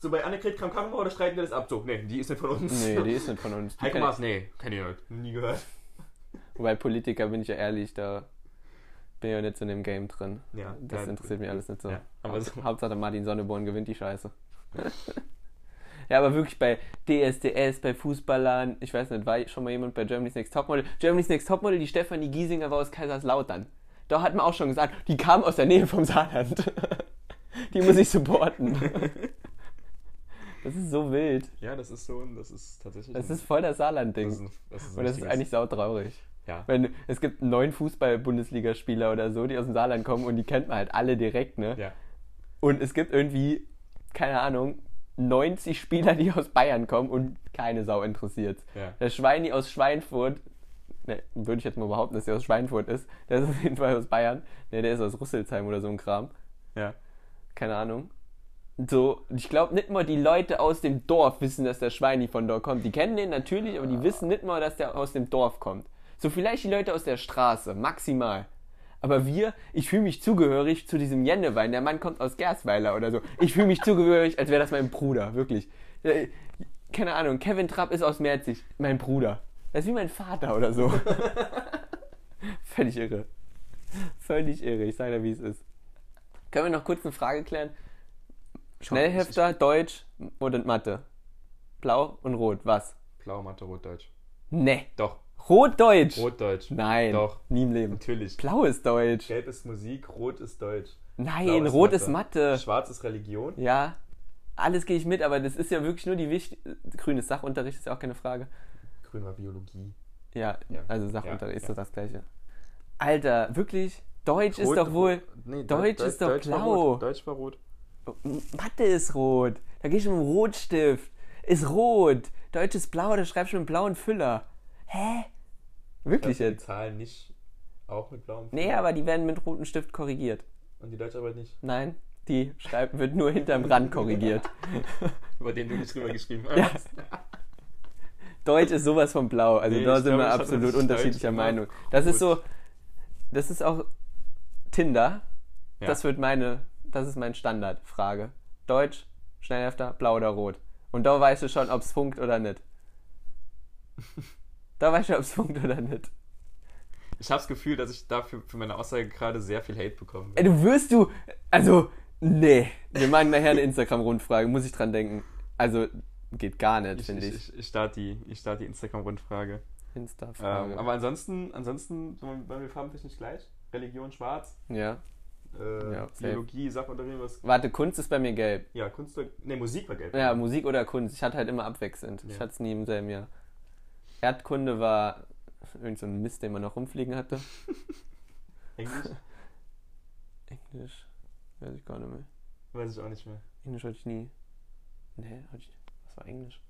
A: So bei Annegret Kramp-Karrenbauer, oder streiten wir das ab. So, nee, die ist nicht von uns.
B: Nee, die ist nicht von uns. Die
A: Heiko Maas, nee, kenn ich nicht. Nie gehört.
B: Wobei Politiker, bin ich ja ehrlich, da bin ich ja nicht so in dem Game drin.
A: Ja,
B: Das
A: ja,
B: interessiert mich alles nicht so.
A: Ja, aber so.
B: Hauptsache Martin Sonneborn gewinnt die Scheiße. ja, aber wirklich bei DSDS, bei Fußballern, ich weiß nicht, war schon mal jemand bei Germany's Next Topmodel? Germany's Next Topmodel, die Stefanie Giesinger war aus Kaiserslautern. Da hat man auch schon gesagt, die kam aus der Nähe vom Saarland. die muss ich supporten. das ist so wild.
A: Ja, das ist so, ein- das ist tatsächlich.
B: Das ist voll das
A: das
B: Saarland-Ding.
A: ist, ein, das ist, ein
B: Und das ist eigentlich sautraurig.
A: Ja.
B: Wenn, es gibt neun Fußball-Bundesligaspieler oder so, die aus dem Saarland kommen und die kennt man halt alle direkt, ne?
A: Ja.
B: Und es gibt irgendwie, keine Ahnung, 90 Spieler, die aus Bayern kommen und keine Sau interessiert.
A: Ja.
B: Der Schweini aus Schweinfurt, ne, würde ich jetzt mal behaupten, dass der aus Schweinfurt ist, der ist auf jeden Fall aus Bayern. Ne, der ist aus Rüsselsheim oder so ein Kram.
A: Ja.
B: Keine Ahnung. So, ich glaube nicht mal die Leute aus dem Dorf wissen, dass der Schweini von dort kommt. Die kennen den natürlich, aber die wissen nicht mal, dass der aus dem Dorf kommt. So vielleicht die Leute aus der Straße, maximal. Aber wir, ich fühle mich zugehörig zu diesem Jennewein. Der Mann kommt aus Gersweiler oder so. Ich fühle mich zugehörig, als wäre das mein Bruder, wirklich. Äh, Keine Ahnung, Kevin Trapp ist aus Merzig, mein Bruder. Das ist wie mein Vater oder so. Völlig irre. Völlig irre, ich sage dir, wie es ist. Können wir noch kurz eine Frage klären? Schnellhefter, Deutsch und Mathe. Blau und Rot, was?
A: Blau, Mathe, Rot, Deutsch.
B: Ne.
A: Doch.
B: Rot-Deutsch.
A: Rot, Deutsch.
B: Nein.
A: Doch.
B: Nie im Leben.
A: Natürlich.
B: Blau ist Deutsch.
A: Gelb ist Musik, Rot ist Deutsch.
B: Nein,
A: ist
B: Rot
A: Mathe.
B: ist Mathe.
A: Schwarz ist Religion.
B: Ja. Alles gehe ich mit, aber das ist ja wirklich nur die wichtig. Grünes Sachunterricht ist ja auch keine Frage.
A: Grün war Biologie.
B: Ja,
A: Ja.
B: also Sachunterricht
A: Ja,
B: ist
A: ja.
B: doch das gleiche. Alter, wirklich? Deutsch ist
A: Rot-
B: doch wohl.
A: Nee,
B: Deutsch
A: Deu-
B: ist doch
A: Deutsch war
B: blau.
A: Rot. Deutsch war rot.
B: Mathe ist rot. Da gehst du mit dem Rotstift. Ist rot. Deutsch ist blau, da schreibst du mit einem blauen Füller. Hä? Wirklich
A: du die
B: jetzt?
A: Zahlen nicht auch mit blauem
B: Nee,
A: Füller?
B: aber die werden mit rotem Stift korrigiert.
A: Und die Deutscharbeit nicht.
B: Nein, die schreibt, wird nur hinterm Rand korrigiert.
A: Über den du nicht drüber geschrieben
B: Ja.
A: hast.
B: Deutsch ist sowas von blau. Also
A: Nee,
B: da sind
A: glaube,
B: wir absolut unterschiedlicher
A: Deutsch
B: Meinung. Das ist
A: gut.
B: so, das ist auch Tinder.
A: Ja.
B: Das wird meine, das ist mein Standardfrage. Deutsch, Schnellhefter, blau oder rot. Und da weißt du schon, ob es funkt oder nicht. Da weißt du, ob es funkt oder nicht.
A: Ich habe das Gefühl, dass ich dafür für meine Aussage gerade sehr viel Hate bekommen
B: Ey, du wirst du, also, nee. Wir machen nachher eine Instagram-Rundfrage, muss ich dran denken. Also, geht gar nicht,
A: Ich,
B: finde ich.
A: ich, ich, ich starte die, ich start die Instagram-Rundfrage.
B: Insta-Frage.
A: Ähm, aber ansonsten, ansonsten waren wir farbentechnisch gleich. Religion schwarz,
B: ja.
A: äh,
B: Ja, safe.
A: Biologie, Sachunterricht, was.
B: Warte, Kunst ist bei mir gelb.
A: Ja, Kunst, ne, Musik war gelb.
B: Ja, Musik oder Kunst. Ich hatte halt immer abwechselnd. Ich
A: Ja.
B: hatte es nie im selben Jahr. Erdkunde war irgend so ein Mist, den man noch rumfliegen hatte.
A: Englisch?
B: Englisch, weiß ich gar nicht mehr.
A: Weiß ich auch nicht mehr.
B: Englisch hatte ich nie. Nee, hatte ich. Was war Englisch?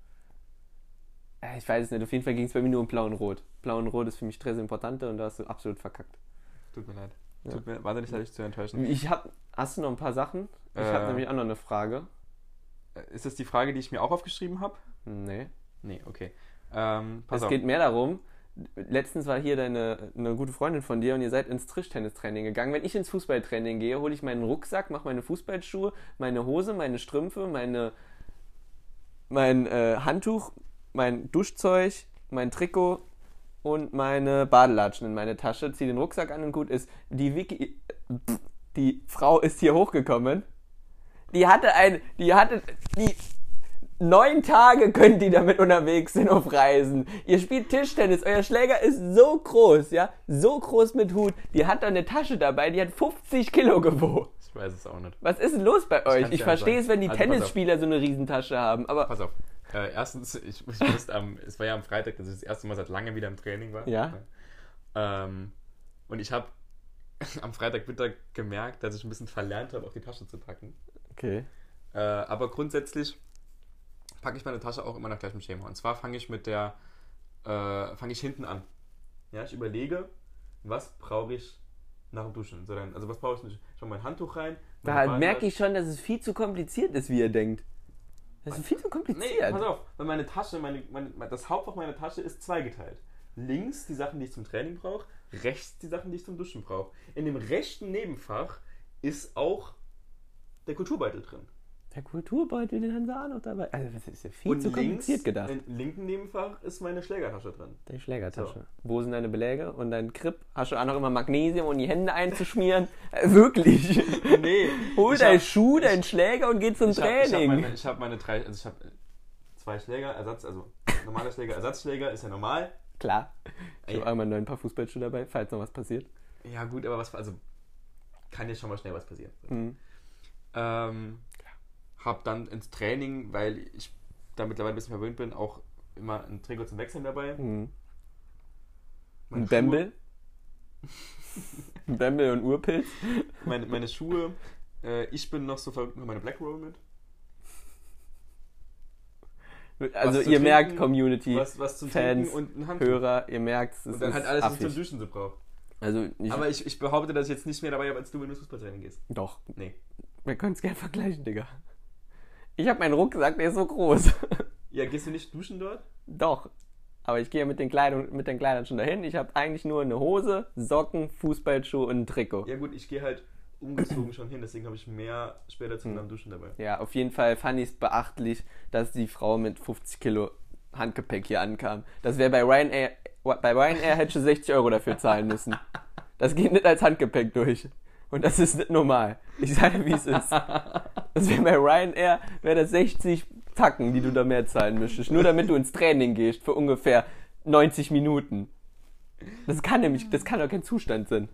B: Äh, Ich weiß es nicht. Auf jeden Fall ging es bei mir nur um Blau und Rot. Blau und Rot ist für mich Stress importante und da hast du absolut verkackt.
A: Tut mir leid.
B: Ja.
A: Tut mir wahnsinnig leid, dich zu enttäuschen.
B: Ich hab. Hast du noch ein paar Sachen? Ich
A: Äh.
B: habe nämlich auch noch eine Frage.
A: Äh, Ist das die Frage, die ich mir auch aufgeschrieben habe?
B: Nee.
A: Nee, okay. Ähm,
B: Es
A: auf.
B: geht mehr darum, letztens war hier deine eine gute Freundin von dir und ihr seid ins Tischtennistraining gegangen. Wenn ich ins Fußballtraining gehe, hole ich meinen Rucksack, mache meine Fußballschuhe, meine Hose, meine Strümpfe, meine mein äh, Handtuch, mein Duschzeug, mein Trikot und meine Badelatschen in meine Tasche, ziehe den Rucksack an und gut ist. Die Wiki, die Frau ist hier hochgekommen. Die hatte ein, die hatte, die, Neun Tage könnt ihr damit unterwegs sein auf Reisen. Ihr spielt Tischtennis, euer Schläger ist so groß, ja, so groß mit Hut. Die hat da eine Tasche dabei, die hat 50 Kilo gewogen.
A: Ich weiß es auch nicht.
B: Was ist denn los bei euch? Ich verstehe es, wenn die.
A: Also.
B: Tennisspieler so eine Riesentasche haben, aber
A: Pass auf. Äh, erstens, ich, ich wusste am, es war ja am Freitag, dass ich das erste Mal seit langem wieder im Training war.
B: Ja.
A: Ähm, und ich habe am Freitagmittag gemerkt, dass ich ein bisschen verlernt habe, auf die Tasche zu packen.
B: okay.
A: Äh, aber grundsätzlich packe ich meine Tasche auch immer nach gleichem Schema. Und zwar fange ich mit der, äh, fange ich hinten an. Ja, ich überlege, was brauche ich nach dem Duschen. So dann, also was brauche ich nicht? Ich mache mein Handtuch rein.
B: Da merke ich schon, dass es viel zu kompliziert ist, wie ihr denkt. Das ist viel zu
A: Nee,
B: kompliziert.
A: pass auf, weil meine Tasche, meine, meine, das Hauptfach meiner Tasche ist zweigeteilt. Links die Sachen, die ich zum Training brauche, rechts die Sachen, die ich zum Duschen brauche. In dem rechten Nebenfach ist auch der Kulturbeutel drin.
B: Der Kulturbeutel, den haben sie auch noch dabei. Also, das ist ja viel
A: Und
B: zu
A: links,
B: kompliziert gedacht.
A: im linken Nebenfach ist meine Schlägertasche drin.
B: Die Schlägertasche. Wo sind deine Beläge und dein Grip? Hast du auch noch immer Magnesium, um die Hände einzuschmieren? Äh, wirklich?
A: Nee,
B: Hol
A: ich
B: deinen Schuh, deinen Schläger und geh zum
A: Ich habe hab
B: Training.
A: meine, ich hab meine drei, also ich habe zwei Schläger, Ersatz, also normaler Schläger, Ersatzschläger ist ja normal.
B: Klar. Ich habe einmal einen neuen paar Fußballschuhe dabei, falls noch was passiert.
A: Ja gut, aber was, also kann jetzt schon mal schnell was passieren.
B: Mhm.
A: Ähm, hab dann ins Training, weil ich da mittlerweile ein bisschen verwöhnt bin, auch immer ein Trikot zum Wechseln dabei.
B: Mhm. Ein Bembel. Ein Bembel und Urpilz.
A: Meine, meine Schuhe. Äh, ich bin noch so verrückt mit meine Black Roll mit.
B: Also ihr merkt,
A: trinken,
B: Community,
A: Was, was zum
B: Fans. Hörer, ihr merkt es
A: Und dann
B: ist
A: halt alles, was ich zum
B: affig.
A: Duschen so brauche.
B: Also ich,
A: Aber ich, ich behaupte, dass ich jetzt nicht mehr dabei habe, als du, wenn du ins Fußballtraining gehst.
B: doch,
A: Nee.
B: wir können es gerne vergleichen, Digga. Ich habe meinen Rucksack, der ist so groß.
A: Ja, gehst du nicht duschen dort?
B: Doch. Aber ich gehe mit den, Kleidung, mit den Kleidern schon dahin. Ich habe eigentlich nur eine Hose, Socken, Fußballschuhe und ein Trikot.
A: Ja gut, ich gehe halt umgezogen schon hin, deswegen habe ich mehr später zum am Duschen dabei.
B: Ja, auf jeden Fall fand ich es beachtlich, dass die Frau mit 50 Kilo Handgepäck hier ankam. Das wäre bei Ryanair, bei Ryanair hätte ich 60 Euro dafür zahlen müssen. Das geht nicht als Handgepäck durch. Und das ist nicht normal. Ich sage, wie es ist. Das wäre bei Ryanair, wäre das 60 Tacken, die du da mehr zahlen müsstest. Nur damit du ins Training gehst für ungefähr 90 Minuten. Das kann nämlich, das kann doch kein Zustand sein.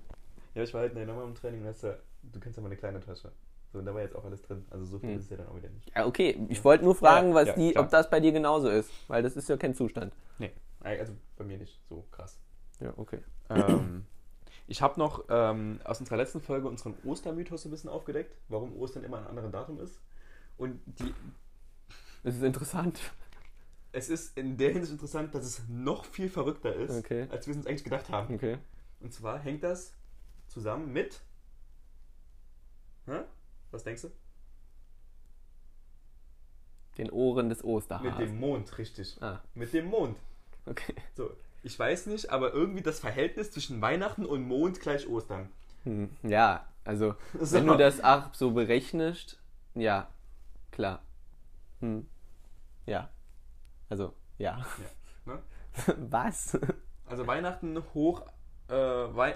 A: Ja, ich war halt nochmal im Training, weißt du, du kennst ja meine kleine Tasche. So, und da war jetzt auch alles drin. Also so viel
B: Hm.
A: ist es ja dann auch wieder nicht.
B: Ja, okay. Ich wollte nur fragen,
A: Ja,
B: was
A: ja,
B: die,
A: klar.
B: ob das bei dir genauso ist. Weil das ist ja kein Zustand.
A: Nee, also bei mir nicht so krass.
B: Ja, okay.
A: ähm, ich habe noch ähm, aus unserer letzten Folge unseren Ostermythos ein bisschen aufgedeckt, warum Ostern immer ein anderes Datum ist. Und die,
B: Das ist interessant.
A: es ist in der Hinsicht interessant, dass es noch viel verrückter ist,
B: Okay.
A: als wir es uns eigentlich gedacht haben.
B: Okay.
A: Und zwar hängt das zusammen mit. Hä? Was denkst du?
B: Den Ohren des
A: Mit
B: Osterhasen.
A: dem Mond, richtig.
B: Ah,
A: Mit dem Mond.
B: okay.
A: So, ich weiß nicht, aber irgendwie das Verhältnis zwischen Weihnachten und Mond gleich Ostern.
B: Hm. Ja, also,
A: So.
B: wenn du das auch so berechnest, ja, klar. Hm. Ja. Also, ja.
A: ne?
B: Was?
A: Also Weihnachten hoch, äh, Wei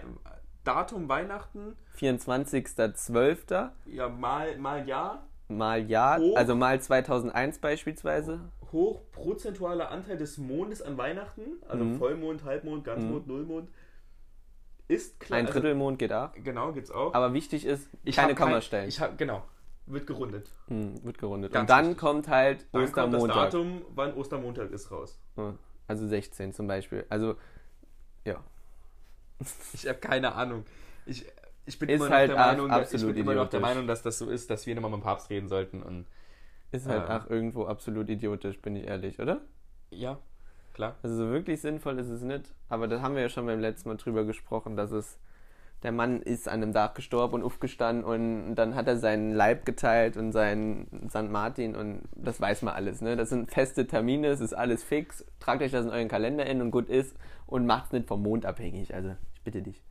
A: Datum Weihnachten,
B: 24.12.
A: ja, mal, mal Jahr,
B: mal Jahr,
A: Hoch.
B: also mal 2001 beispielsweise.
A: Hoch prozentualer Anteil des Mondes an Weihnachten, also
B: Mhm.
A: Vollmond, Halbmond, Ganzmond, Nullmond, ist klar.
B: Ein Drittelmond geht auch.
A: Also, genau, gibt's auch.
B: Aber wichtig ist,
A: ich
B: keine
A: hab kein-
B: Kommastellen.
A: Ich hab, genau, wird gerundet.
B: Hm, wird gerundet.
A: Ganz
B: Und dann
A: wichtig.
B: kommt halt
A: Dann kommt das
B: Ostermontag.
A: Datum, wann Ostermontag ist, raus.
B: Hm, Also 16 zum Beispiel. Also, ja.
A: Ich habe keine Ahnung. Ich, ich bin immer noch
B: halt
A: Meinung, dass, ich bin immer noch der. Meinung, dass das so ist, dass wir nochmal mit dem Papst reden sollten. Und
B: Ist halt
A: Ja.
B: auch irgendwo absolut idiotisch, bin ich ehrlich, oder?
A: ja, klar.
B: Also so wirklich sinnvoll ist es nicht. Aber da haben wir ja schon beim letzten Mal drüber gesprochen, dass es der Mann ist an einem Tag gestorben und aufgestanden und dann hat er seinen Leib geteilt und seinen St. Martin und das weiß man alles. Ne? Das sind feste Termine, es ist alles fix. Tragt euch das in euren Kalender in und gut ist und macht es nicht vom Mond abhängig. Also ich bitte dich.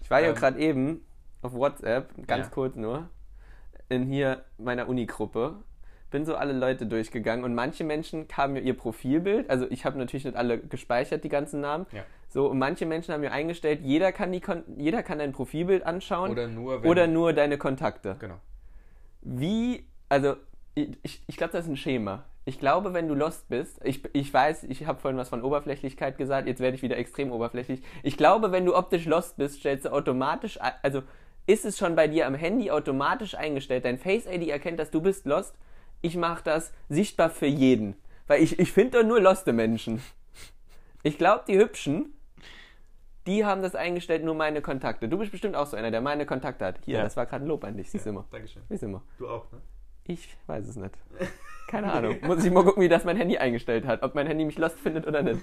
B: Ich war ja
A: Ähm,
B: gerade eben auf WhatsApp, ganz
A: Ja.
B: kurz nur, in hier meiner Uni-Gruppe. Bin so alle Leute durchgegangen und manche Menschen kamen mir ihr Profilbild, also ich habe natürlich nicht alle gespeichert, die ganzen Namen.
A: Ja.
B: So, und manche Menschen haben mir eingestellt, jeder kann, die jeder kann dein Profilbild anschauen
A: Oder nur,
B: oder nur deine Kontakte.
A: Genau.
B: Wie, also ich, ich, glaube, das ist ein Schema. Ich glaube, wenn du lost bist, ich, ich weiß, ich habe vorhin was von Oberflächlichkeit gesagt, jetzt werde ich wieder extrem oberflächlich. Ich glaube, wenn du optisch lost bist, stellst du automatisch, ein- also ist es schon bei dir am Handy automatisch eingestellt, dein Face ID erkennt, dass du bist lost. Ich mache das sichtbar für jeden. Weil ich, ich finde doch nur loste Menschen. Ich glaube, die Hübschen, die haben das eingestellt, nur meine Kontakte. Du bist bestimmt auch so einer, der meine Kontakte hat. Hier,
A: Ja.
B: das war gerade ein Lob an dich, siehst du immer.
A: Dankeschön.
B: Siehst du immer.
A: Du auch, ne?
B: Ich weiß es nicht. Keine Ahnung. Muss ich mal gucken, wie das mein Handy eingestellt hat. Ob mein Handy mich lost findet oder nicht.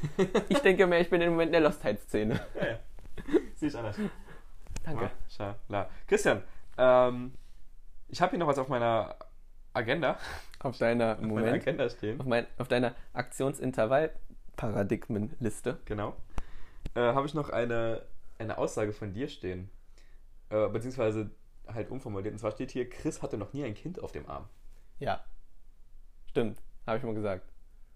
B: Ich denke mir, ich bin im Moment in der Lostheitsszene.
A: Ja, ja. Sehe ich anders.
B: Danke.
A: Christian, ähm, ich habe hier noch was auf meiner Agenda,
B: auf deiner
A: auf
B: Moment,
A: Agenda stehen,
B: auf, mein, auf deiner Aktionsintervall-Paradigmenliste.
A: genau, äh, habe ich noch eine, eine Aussage von dir stehen. Äh, beziehungsweise halt umformuliert. Und zwar steht hier, Chris hatte noch nie ein Kind auf dem Arm.
B: Ja. Stimmt, habe ich mal gesagt.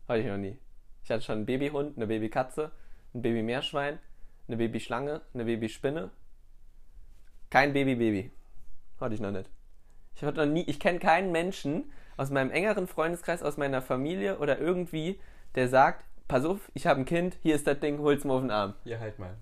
B: Hatte ich noch nie. Ich hatte schon einen Babyhund, eine Babykatze, ein Babymeerschwein, eine Babyschlange, eine Babyspinne. Kein Baby-Baby. Hatte ich noch nicht. Ich hatte noch nie, ich kenne keinen Menschen aus meinem engeren Freundeskreis, aus meiner Familie oder irgendwie, der sagt, pass auf, ich habe ein Kind, hier ist das Ding, hol's mir auf den Arm.
A: Ja, halt mal.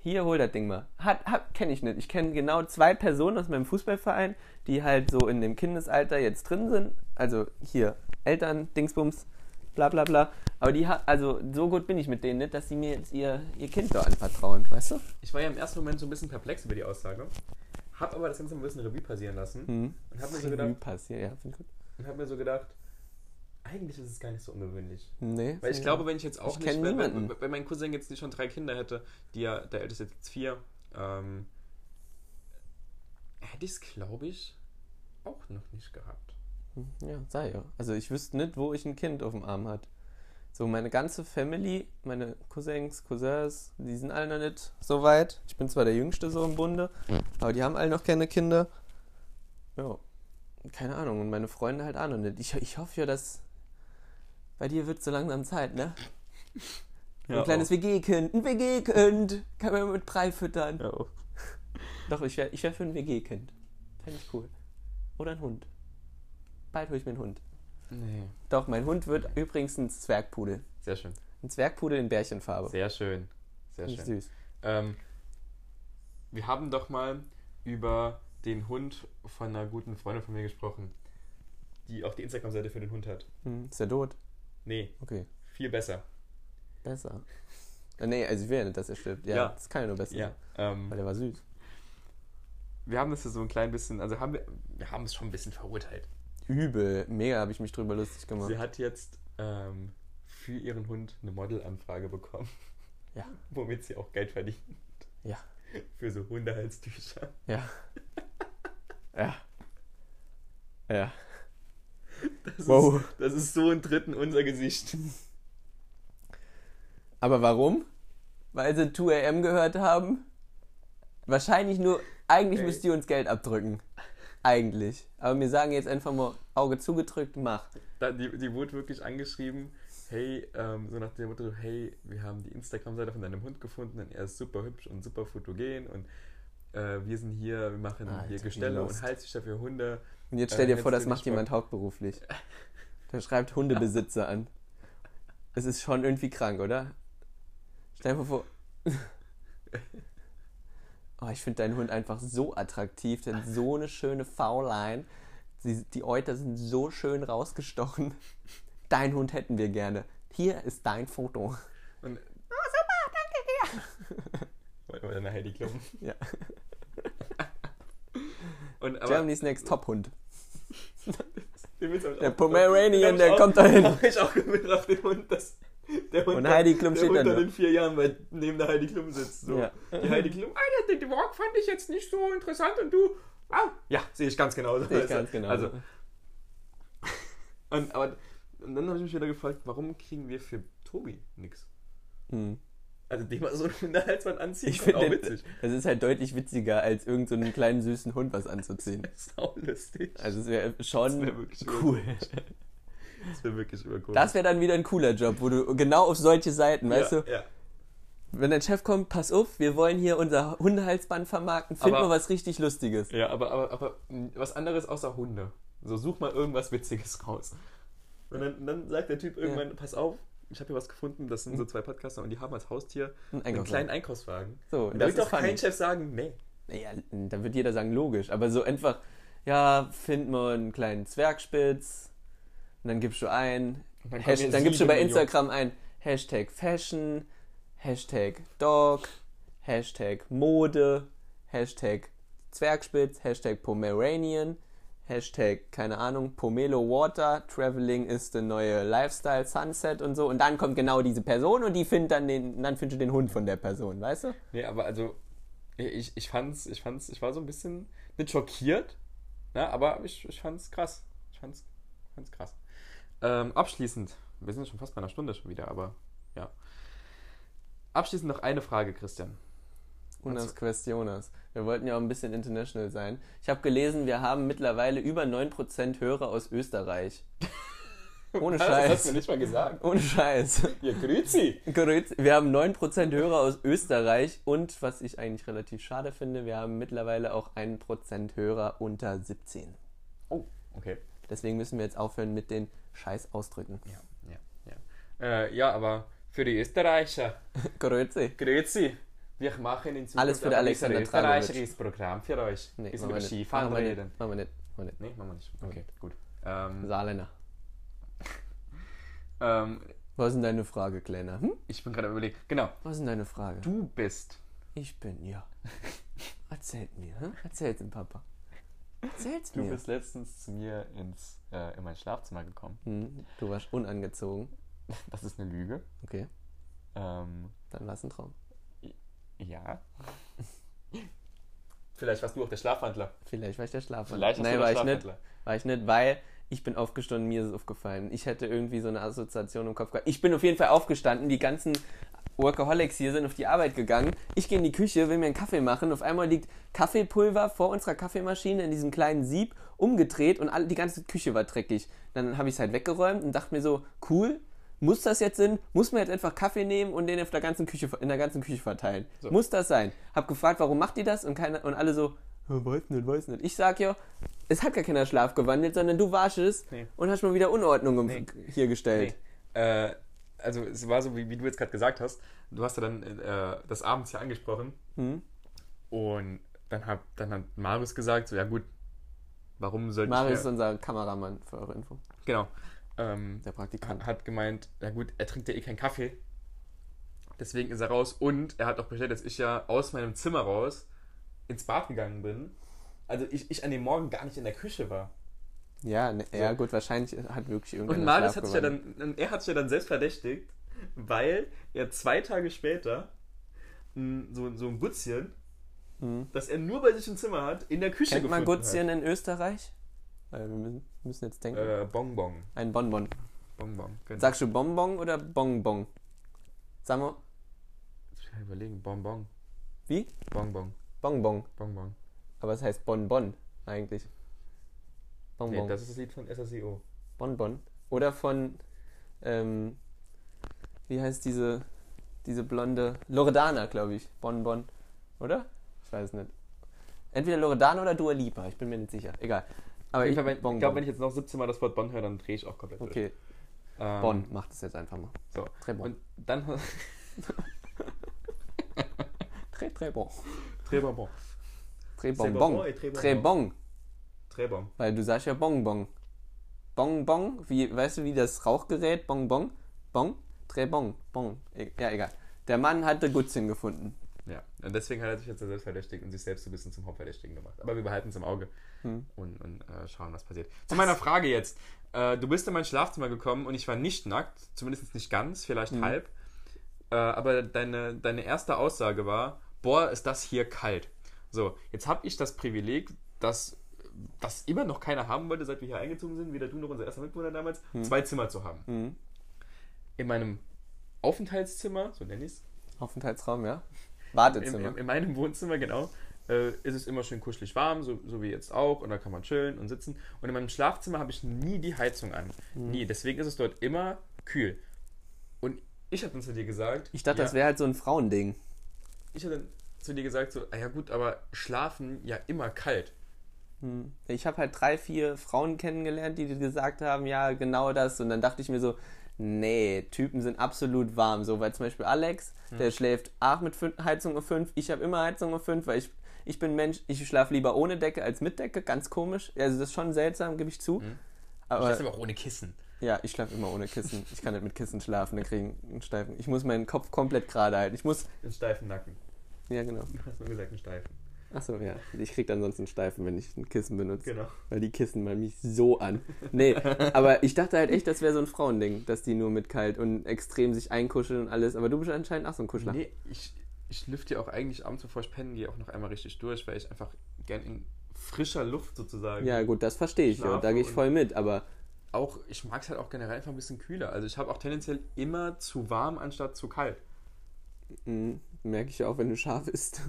B: Hier, hol das Ding mal. Hat, hat, kenne ich nicht. Ich kenne genau zwei Personen aus meinem Fußballverein, die halt so in dem Kindesalter jetzt drin sind. Also hier, Eltern, Dingsbums, bla bla bla. Aber die hat, also so gut bin ich mit denen nicht, dass sie mir jetzt ihr, ihr Kind da anvertrauen, weißt du?
A: Ich war ja im ersten Moment so ein bisschen perplex über die Aussage, hab aber das Ganze ein bisschen Revue passieren lassen
B: Hm.
A: und hab mir so gedacht,
B: passiert, ja, ich gut.
A: und hab mir so gedacht, eigentlich ist es gar nicht so ungewöhnlich.
B: Nee.
A: Weil ich glaube, wenn ich jetzt auch
B: Ich
A: nicht, wenn, wenn, wenn mein Cousin jetzt nicht schon drei Kinder hätte, die ja, der älteste jetzt vier, ähm, hätte ich es, glaube ich, auch noch nicht gehabt.
B: Ja, sei ja. Also ich wüsste nicht, wo ich ein Kind auf dem Arm hat. So, meine ganze Family, meine Cousins, Cousins, die sind alle noch nicht so weit. Ich bin zwar der Jüngste so im Bunde, aber die haben alle noch keine Kinder. Ja, keine Ahnung. Und meine Freunde halt auch noch nicht. Ich, ich hoffe ja, dass bei dir wird so langsam Zeit, ne? ein kleines WG-Kind, ein WG-Kind. Kann man mit Brei füttern.
A: Ja.
B: Doch, ich wäre ich wär für ein WG-Kind. Fände ich cool. Oder ein Hund. Bald hole ich mir einen Hund.
A: Nee.
B: Doch, mein Hund wird übrigens ein Zwergpudel.
A: Sehr schön.
B: Ein Zwergpudel in Bärchenfarbe.
A: Sehr schön. Sehr
B: ich
A: schön.
B: süß.
A: Ähm, wir haben doch mal über den Hund von einer guten Freundin von mir gesprochen, die auch die Instagram-Seite für den Hund hat.
B: Hm, ist er tot?
A: Nee,
B: Okay.
A: viel besser.
B: Besser. Äh, nee, also ich will ja nicht, dass er stirbt. Ja,
A: Ja.
B: das kann ja nur besser
A: Ja.
B: sein.
A: Ähm,
B: Weil er war süß.
A: wir haben das ja so ein klein bisschen, also haben wir, wir haben es schon ein bisschen verurteilt.
B: Übel. Mega habe ich mich drüber lustig gemacht.
A: Sie hat jetzt ähm, für ihren Hund eine Modelanfrage bekommen,
B: Ja.
A: womit sie auch Geld verdient.
B: Ja.
A: Für so Hundehalstücher.
B: Ja. ja. Ja.
A: Das,
B: Wow.
A: ist, das ist so ein Dritten unser Gesicht.
B: Aber warum? Weil sie 2AM gehört haben? Wahrscheinlich nur, eigentlich
A: Ey.
B: müsst ihr uns Geld abdrücken. Eigentlich. Aber wir sagen jetzt einfach mal Auge zugedrückt, mach.
A: Da, die, die wurde wirklich angeschrieben, hey, ähm, so nach dem Motto, hey, wir haben die Instagram-Seite von deinem Hund gefunden und er ist super hübsch und super fotogen und äh, wir sind hier, wir machen
B: Alter,
A: hier Gestelle und
B: lost.
A: Halstücher für Hunde.
B: Und jetzt stell dir
A: Äh,
B: vor, das macht jemand hauptberuflich. Der schreibt Hundebesitzer an. Es ist schon irgendwie krank, oder? Stell dir vor. Oh, ich finde deinen Hund einfach so attraktiv. Hat so eine schöne V-Line. Die, die Euter sind so schön rausgestochen. Dein Hund hätten wir gerne. Hier ist dein Foto.
A: Und, Wollte mal eine Heidi Klum.
B: Ja.
A: Und, aber,
B: Germany's Next Top-Hund. Der Pomeranian, der kommt dahin.
A: hab ich auch gebracht, den Hund, das, der Hund,
B: Und Heidi Klum
A: der
B: steht da
A: dann in vier Jahren bei, neben der Heidi Klum sitzt. So.
B: Ja.
A: Die Heidi Klum, Alter, den Walk fand ich jetzt nicht so interessant und du, ah, ja, sehe ich ganz genau.
B: Sehe ich ganz genau.
A: Also, und, aber, und dann habe ich mich wieder gefragt, warum kriegen wir für Tobi nichts?
B: Hm.
A: Also dem mal so einen Hundehalsband anziehen,
B: Ich
A: fand auch
B: finde,
A: witzig.
B: es ist halt deutlich witziger, als irgendeinen so einen kleinen süßen Hund was anzuziehen.
A: Das ist auch lustig.
B: Also es wäre schon
A: Das wär
B: cool.
A: Das wäre wirklich übercool.
B: Das wäre dann wieder ein cooler Job, wo du genau auf solche Seiten, weißt
A: ja,
B: du,
A: Ja.
B: wenn dein Chef kommt, pass auf, wir wollen hier unser Hundehalsband vermarkten, find
A: Aber-
B: mal was richtig Lustiges.
A: Ja, aber, aber, aber mh, was anderes außer Hunde. So, such mal irgendwas Witziges raus. Und dann, dann sagt der Typ irgendwann, pass auf, ich habe hier was gefunden, das sind so zwei Podcaster und die haben als Haustier
B: Ein
A: einen kleinen Einkaufswagen.
B: So,
A: Und da wird doch kein Chef sagen, nee.
B: Naja, da wird jeder sagen, logisch, aber so einfach, ja, find mal einen kleinen Zwergspitz und dann gibst du ein,
A: Und dann
B: Hasht dann gibst du bei
A: Millionen.
B: Instagram ein Hashtag Fashion, Hashtag Dog, Hashtag Mode, Hashtag Zwergspitz, Hashtag Pomeranian, Hashtag, keine Ahnung, Pomelo Water, Traveling ist der neue Lifestyle, Sunset und so. Und dann kommt genau diese Person und die findet dann den, dann findest du den Hund von der Person, weißt du?
A: Nee, aber also, ich, ich fand's, ich fand's, ich war so ein bisschen nicht schockiert, ne, aber ich, ich fand's krass. Ich fand's Ganz krass. Ähm, abschließend, wir sind schon fast bei einer Stunde schon wieder, aber ja. Abschließend noch eine Frage, Christian.
B: Unas Questiones. Wir wollten ja auch ein bisschen international sein. Ich habe gelesen, wir haben mittlerweile über 9% Hörer aus Österreich. Ohne
A: Was?
B: Scheiß.
A: Das hast du nicht mal gesagt.
B: Ohne Scheiß.
A: Ja, grüezi.
B: Grüß. Wir haben 9% Hörer aus Österreich und was ich eigentlich relativ schade finde, wir haben mittlerweile auch 1% Hörer unter 17.
A: Oh, okay.
B: Deswegen müssen wir jetzt aufhören mit den scheiß Ausdrücken.
A: Ja, ja, ja. Äh, ja, aber für die Österreicher,
B: Grüezi.
A: grüezi. Wir machen in Zukunft
B: Alles für Alexander
A: österreichisches Programm für euch.
B: Nee,
A: Bisschen über. Skifahren
B: Machen wir
A: reden.
B: nicht. Machen wir nicht. Machen wir nicht.
A: Nee, machen wir nicht. Okay, gut. Ähm,
B: Saarländer.
A: ähm,
B: Was ist denn deine Frage, Kleiner? Hm?
A: ich bin gerade überlegt. Genau.
B: Was ist denn deine Frage?
A: Du bist.
B: Ich bin, ja. Erzählt mir, hm? Erzähl's dem Papa. Erzähl's
A: Du
B: mir.
A: bist letztens zu mir ins, äh, in mein Schlafzimmer gekommen.
B: Hm, du warst unangezogen.
A: Das ist eine Lüge.
B: Okay,
A: Ähm,
B: dann war's ein Traum.
A: ja. Vielleicht warst du auch der Schlafwandler.
B: Vielleicht war ich der Schlafwandler.
A: Vielleicht
B: Nein,
A: du
B: war ich nicht. War ich nicht, weil ich bin aufgestanden, mir ist es aufgefallen. Ich hätte irgendwie so eine Assoziation im Kopf gehabt. Ich bin auf jeden Fall aufgestanden, die ganzen Workaholics hier sind auf die Arbeit gegangen. Ich gehe in die Küche, will mir einen Kaffee machen. Auf einmal liegt Kaffeepulver vor unserer Kaffeemaschine in diesem kleinen Sieb umgedreht und die ganze Küche war dreckig. Dann habe ich es halt weggeräumt und dachte mir so, cool, muss das jetzt sein? Muss man jetzt einfach Kaffee nehmen und den auf der ganzen Küche, in der ganzen Küche verteilen?
A: So.
B: Muss das sein? Hab gefragt, warum macht die das? Und, keine, und alle so, "Ja, weiß nicht, weiß nicht. Ich sag ja, es hat gar keiner Schlaf gewandelt, sondern du warst es
A: Nee.
B: und hast mal wieder Unordnung
A: Nee.
B: hier gestellt.
A: Nee. Äh, also es war so, wie, wie du jetzt gerade gesagt hast. Du hast ja dann äh, das abends hier angesprochen.
B: Hm?
A: Und dann hat, dann hat Marius gesagt, so, ja gut, warum sollte
B: Marius
A: ich...
B: ist unser Kameramann für eure Info.
A: Genau. Ähm,
B: Der Praktikant.
A: hat gemeint, ja gut, er trinkt ja eh keinen Kaffee. Deswegen ist er raus. Und er hat auch bestellt, dass ich ja aus meinem Zimmer raus ins Bad gegangen bin. Also ich, ich an dem Morgen gar nicht in der Küche war.
B: Ja, ne, ja gut, wahrscheinlich hat wirklich irgendeiner
A: Und Marius hat sich ja dann, er hat sich ja dann selbst verdächtigt, weil er zwei Tage später so, so ein Gutzchen,
B: Hm.
A: das er nur bei sich im Zimmer hat, in der Küche
B: Kennt man
A: gefunden
B: Gutzchen in Österreich? Weil wir müssen, müssen jetzt denken.
A: hat. Äh, Bonbon.
B: Ein Bonbon.
A: Bonbon. Genau.
B: Sagst du Bonbon oder Bonbon? Sag mal,
A: Ich kann überlegen, Bonbon.
B: wie?
A: Bonbon.
B: Bonbon.
A: Bonbon.
B: Aber es heißt Bonbon eigentlich. Bonbon.
A: Nee, das ist das Lied von SSIO.
B: Bonbon. Oder von, ähm, wie heißt diese, diese blonde, Loredana, glaube ich. Bonbon. Oder? Ich weiß es nicht. Entweder Loredana oder Dua Lipa, ich bin mir nicht sicher. Egal. Aber ich,
A: ich glaube, wenn ich jetzt noch 17 Mal das Wort Bonn höre, dann drehe ich auch komplett durch.
B: okay,
A: Ähm,
B: Bonn, macht es jetzt einfach mal.
A: So.
B: Très bon.
A: Und dann
B: Très, très bon.
A: Très Bonbon.
B: Très bonbon. bon.
A: Très bon.
B: Weil du sagst ja Bonbon. Bonbon, wie, weißt du, wie das Rauchgerät? Bonbon? Bon? Très bon. Ja, egal. Der Mann hatte Gutzchen gefunden.
A: Ja, und deswegen hat er sich jetzt selbst verdächtigt und sich selbst so ein bisschen zum Hauptverdächtigen gemacht. Aber wir behalten es im Auge
B: Hm.
A: und, und äh, schauen, was passiert. Zu meiner Frage jetzt. Äh, du bist in mein Schlafzimmer gekommen und ich war nicht nackt, zumindest nicht ganz, vielleicht
B: Mhm.
A: halb. Äh, aber deine, deine erste Aussage war, boah, ist das hier kalt. So, jetzt habe ich das Privileg, dass das immer noch keiner haben wollte, seit wir hier eingezogen sind, weder du noch unser erster Mitbewohner damals, zwei Zimmer zu haben.
B: Mhm.
A: In meinem Aufenthaltszimmer, so nenne ich es,
B: Aufenthaltsraum, ja?
A: in,
B: Wartezimmer.
A: in, in meinem Wohnzimmer, genau, äh, ist es immer schön kuschelig warm, so, so wie jetzt auch. Und da kann man chillen und sitzen. Und in meinem Schlafzimmer habe ich nie die Heizung an.
B: Mhm.
A: Nie. Deswegen ist es dort immer kühl. Und ich habe dann zu dir gesagt,
B: Ich dachte,
A: ja,
B: das wäre halt so ein Frauending.
A: ich habe dann zu dir gesagt, so, ah ja gut, aber schlafen ja immer kalt.
B: Hm. Ich habe halt drei, vier Frauen kennengelernt, die gesagt haben, ja, genau das. Und dann dachte ich mir so, nee, Typen sind absolut warm. So, weil zum Beispiel Alex, der schläft auch mit Heizung auf 5. Ich habe immer Heizung auf 5, weil ich, ich bin Mensch, ich schlafe lieber ohne Decke als mit Decke. Ganz komisch. Also das ist schon seltsam, gebe ich zu.
A: Ich
B: Aber
A: schlafe aber auch ohne Kissen.
B: ja, ich schlafe immer ohne Kissen. Ich kann nicht mit Kissen schlafen, dann kriege ich einen steifen. Ich muss meinen Kopf komplett gerade halten. Ich muss,
A: Einen steifen Nacken.
B: ja genau.
A: Du hast nur gesagt, einen steifen.
B: Achso, ja. Ich krieg dann sonst einen Steifen, wenn ich ein Kissen benutze.
A: Genau.
B: Weil die kissen mal mich so an. Nee, aber ich dachte halt echt, das wäre so ein Frauending, dass die nur mit kalt und extrem sich einkuscheln und alles. Aber du bist anscheinend auch so ein Kuschler.
A: Nee, ich, ich lüfte ja auch eigentlich abends, bevor ich pennen gehe, auch noch einmal richtig durch, weil ich einfach gern in frischer Luft sozusagen.
B: Ja, gut, das verstehe ich. Ja. Da gehe ich voll mit. Aber
A: auch, ich mag es halt auch generell einfach ein bisschen kühler. Also ich habe auch tendenziell immer zu warm anstatt zu kalt.
B: Mhm. Merke ich ja auch, wenn du scharf isst.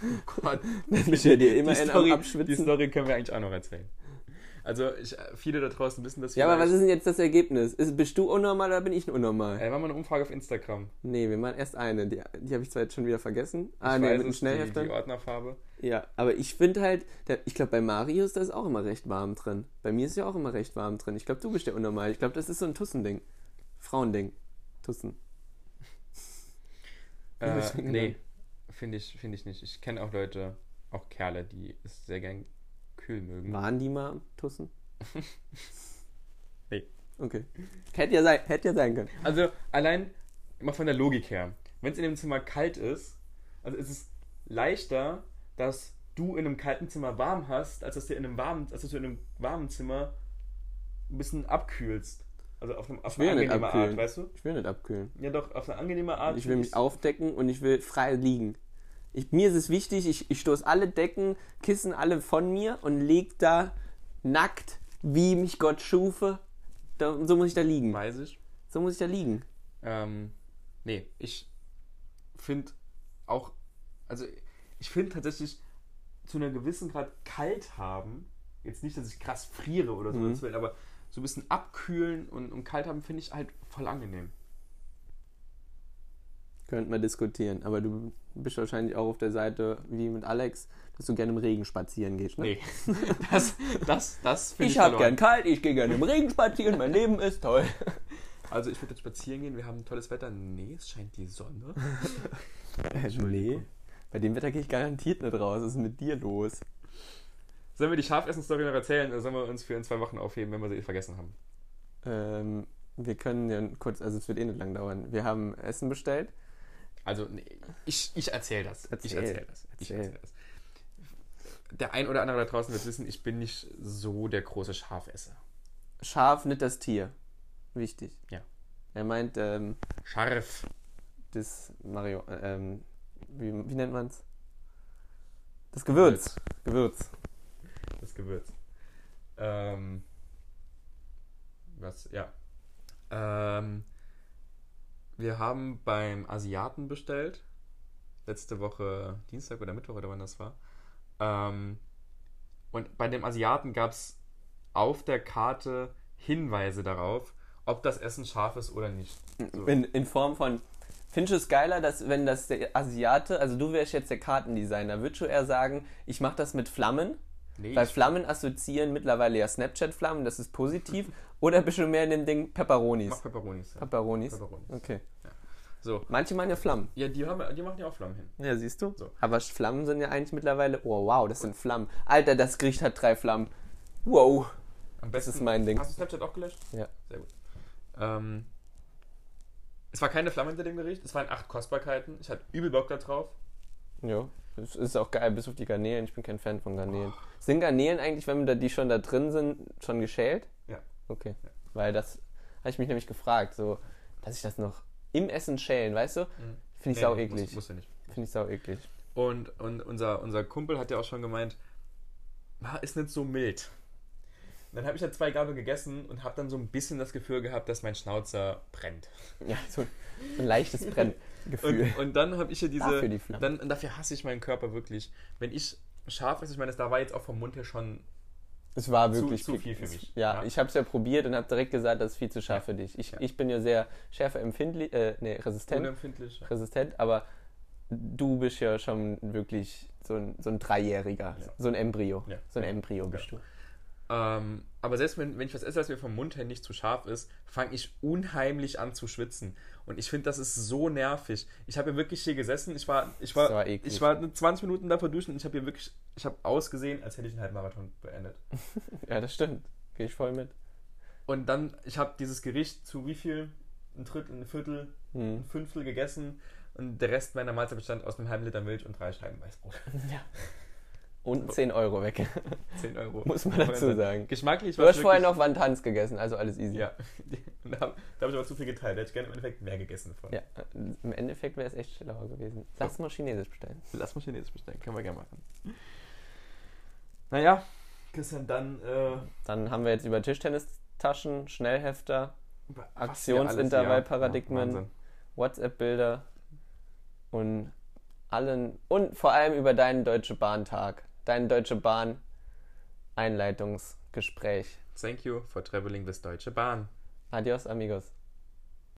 A: Oh Gott,
B: Dann bist du ja dir immer
A: die, Story,
B: am
A: die
B: Abschwitzen.
A: Story können wir eigentlich auch noch erzählen. Also ich, viele da draußen wissen das
B: Ja, aber was ist denn jetzt das Ergebnis? Ist, bist du unnormal oder bin ich unnormal?
A: Äh, machen wir eine Umfrage auf Instagram.
B: Nee, wir machen erst eine. Die, die habe ich zwar jetzt schon wieder vergessen. Ah,
A: ich
B: nee,
A: weiß
B: mit dem
A: es, die,
B: Schnellhefter.
A: die Ordnerfarbe.
B: Ja, aber ich finde halt, der, ich glaube, bei Marius, da ist auch immer recht warm drin. Bei mir ist ja auch immer recht warm drin. Ich glaube, du bist ja unnormal. Ich glaube, das ist so ein Tussending. Frauending. Tussen.
A: Äh, nee, finde ich, finde ich nicht. Ich kenne auch Leute, auch Kerle, die es sehr gern kühl mögen.
B: Waren die mal Tussen?
A: Nee.
B: Okay. Hätte ja sein, hätte ja sein können.
A: Also allein mal von der Logik her, wenn es in dem Zimmer kalt ist, also ist es leichter, dass du in einem kalten Zimmer warm hast, als dass dir in einem warmen, als dass du in einem warmen Zimmer ein bisschen abkühlst. Also auf, einem, auf
B: Ich will
A: eine angenehme Art,
B: abkühlen.
A: weißt du?
B: Ich will nicht abkühlen.
A: Ja doch, auf eine angenehme Art.
B: Ich will mich aufdecken und ich will frei liegen. Ich, mir ist es wichtig, ich, ich stoße alle Decken, Kissen alle von mir und leg da nackt, wie mich Gott schufe. Da, so muss ich da liegen.
A: Weiß ich.
B: So muss ich da liegen.
A: Ähm, nee, ich finde auch, also ich finde tatsächlich zu einer gewissen Grad kalt haben, jetzt nicht, dass ich krass friere oder so,
B: Mhm.
A: aber so ein bisschen abkühlen und, und kalt haben finde ich halt voll angenehm.
B: Könnten wir diskutieren. Aber du bist wahrscheinlich auch auf der Seite, wie mit Alex, dass du gerne im Regen spazieren gehst. Ne?
A: Nee, das, das, das finde ich,
B: Ich hab
A: verloren.
B: gern kalt, ich gehe gerne im Regen spazieren, mein Leben ist toll.
A: Also ich würde jetzt spazieren gehen, wir haben tolles Wetter. Nee, es scheint die Sonne.
B: Äh, nee. Bei dem Wetter gehe ich garantiert nicht raus. Was ist mit dir los?
A: Sollen wir die Schafessen-Story noch erzählen oder sollen wir uns für in zwei Wochen aufheben, wenn wir sie vergessen haben?
B: Ähm, wir können ja kurz, also es wird eh nicht lang dauern. Wir haben Essen bestellt.
A: Also, nee, ich, ich erzähle das. Ich
B: Erzähl.
A: erzähle das. Ich
B: Erzähl.
A: erzähl das. Der ein oder andere da draußen wird wissen, ich bin nicht so der große Schafesser.
B: Scharf, nicht das Tier. Wichtig.
A: Ja.
B: Er meint, ähm,
A: Scharf.
B: das Mario, äh, ähm, wie, wie nennt man's? Das Gewürz. Gewürz.
A: Das Gewürz. Ähm, was, ja. Ähm, wir haben beim Asiaten bestellt. Letzte Woche Dienstag oder Mittwoch oder wann das war. Ähm, und bei dem Asiaten gab es auf der Karte Hinweise darauf, ob das Essen scharf ist oder nicht. So.
B: In, in Form von, findest du es geiler, dass wenn das der Asiate, also du wärst jetzt der Kartendesigner, würdest du eher sagen, ich mache das mit Flammen?
A: Nee,
B: Weil Flammen assoziieren mittlerweile ja Snapchat-Flammen, das ist positiv. Oder bist du mehr in dem Ding Pepperonis?
A: mach Pepperonis. Ja.
B: Pepperonis?
A: Pepperonis.
B: Okay.
A: So.
B: Manche machen ja Flammen.
A: Ja, die, haben, die machen ja auch Flammen hin.
B: Ja, siehst du?
A: So.
B: Aber Flammen sind ja eigentlich mittlerweile, oh wow, das sind Flammen. Alter, das Gericht hat drei Flammen. Wow.
A: Am
B: Das
A: besten,
B: ist mein Ding.
A: Hast du Snapchat auch gelöscht?
B: Ja.
A: Sehr gut. Ähm, es war keine Flamme hinter dem Gericht, es waren acht Kostbarkeiten. Ich hatte übel Bock da drauf.
B: Ja, das ist auch geil, bis auf die Garnelen. Ich bin kein Fan von Garnelen. Sind Garnelen eigentlich, wenn da die schon da drin sind, schon geschält?
A: Ja.
B: Okay.
A: Ja.
B: Weil das habe ich mich nämlich gefragt, so, dass ich das noch im Essen schälen, weißt du? Finde ich
A: Nee,
B: sau eklig.
A: Muss, muss ja nicht.
B: Finde ich sau eklig.
A: Und, und unser, unser Kumpel hat ja auch schon gemeint, "Ah, ist nicht so mild. Dann habe ich ja zwei Gabel gegessen und habe dann so ein bisschen das Gefühl gehabt, dass mein Schnauzer brennt.
B: Ja, so, ein leichtes Brenngefühl.
A: Und, und dann habe ich ja diese.
B: Dafür die Flamme.
A: Dann, und dafür hasse ich meinen Körper wirklich. Wenn ich scharf esse, ich meine, da war jetzt auch vom Mund her schon.
B: Es war
A: Zu-
B: wirklich
A: zu
B: pick-
A: viel für
B: es-
A: mich.
B: Ja,
A: Ja.
B: ich habe es ja probiert und habe direkt gesagt, das ist viel zu scharf
A: Ja.
B: für dich. Ich,
A: Ja.
B: ich bin ja sehr schärfeempfindlich, äh, nee, resistent,
A: Unempfindlich.
B: resistent, aber du bist ja schon wirklich so ein, so ein Dreijähriger,
A: Ja.
B: so ein Embryo.
A: Ja.
B: So ein Embryo bist du.
A: Ähm, aber selbst wenn, wenn ich was esse, was mir vom Mund her nicht zu scharf ist, fange ich unheimlich an zu schwitzen. Und ich finde, das ist so nervig. Ich habe hier wirklich hier gesessen, ich war, ich war,
B: war
A: ich war 20 Minuten davor duschen und ich habe hier wirklich, ich habe ausgesehen, als hätte ich einen Halbmarathon beendet.
B: Ja, das stimmt. Gehe ich voll mit.
A: Und dann, ich habe dieses Gericht zu wie viel? Ein Drittel, ein Viertel,
B: Hm.
A: ein Fünftel gegessen und der Rest meiner Mahlzeit bestand aus einem halben Liter Milch und drei Scheiben Weißbrot.
B: Ja. Und 10 Euro weg.
A: 10 Euro.
B: Muss man dazu sagen.
A: Geschmacklich
B: Du
A: war
B: hast vorher noch Wandtanz gegessen, also alles easy.
A: Ja, und da, habe ich aber zu viel geteilt. Da hätte ich gerne im Endeffekt mehr gegessen von.
B: Ja, im Endeffekt wäre es echt schlauer gewesen. Lass mal Chinesisch bestellen.
A: Lass mal Chinesisch bestellen, können wir gerne machen. Naja, Christian, dann, äh,
B: Dann haben wir jetzt über Tischtennis Taschen, Schnellhefter, Aktionsintervallparadigmen.
A: Ja.
B: WhatsApp-Bilder und allen und vor allem über deinen Deutsche Bahn-Tag, dein Deutsche Bahn Einleitungsgespräch.
A: Thank you for traveling with Deutsche Bahn.
B: Adios, amigos.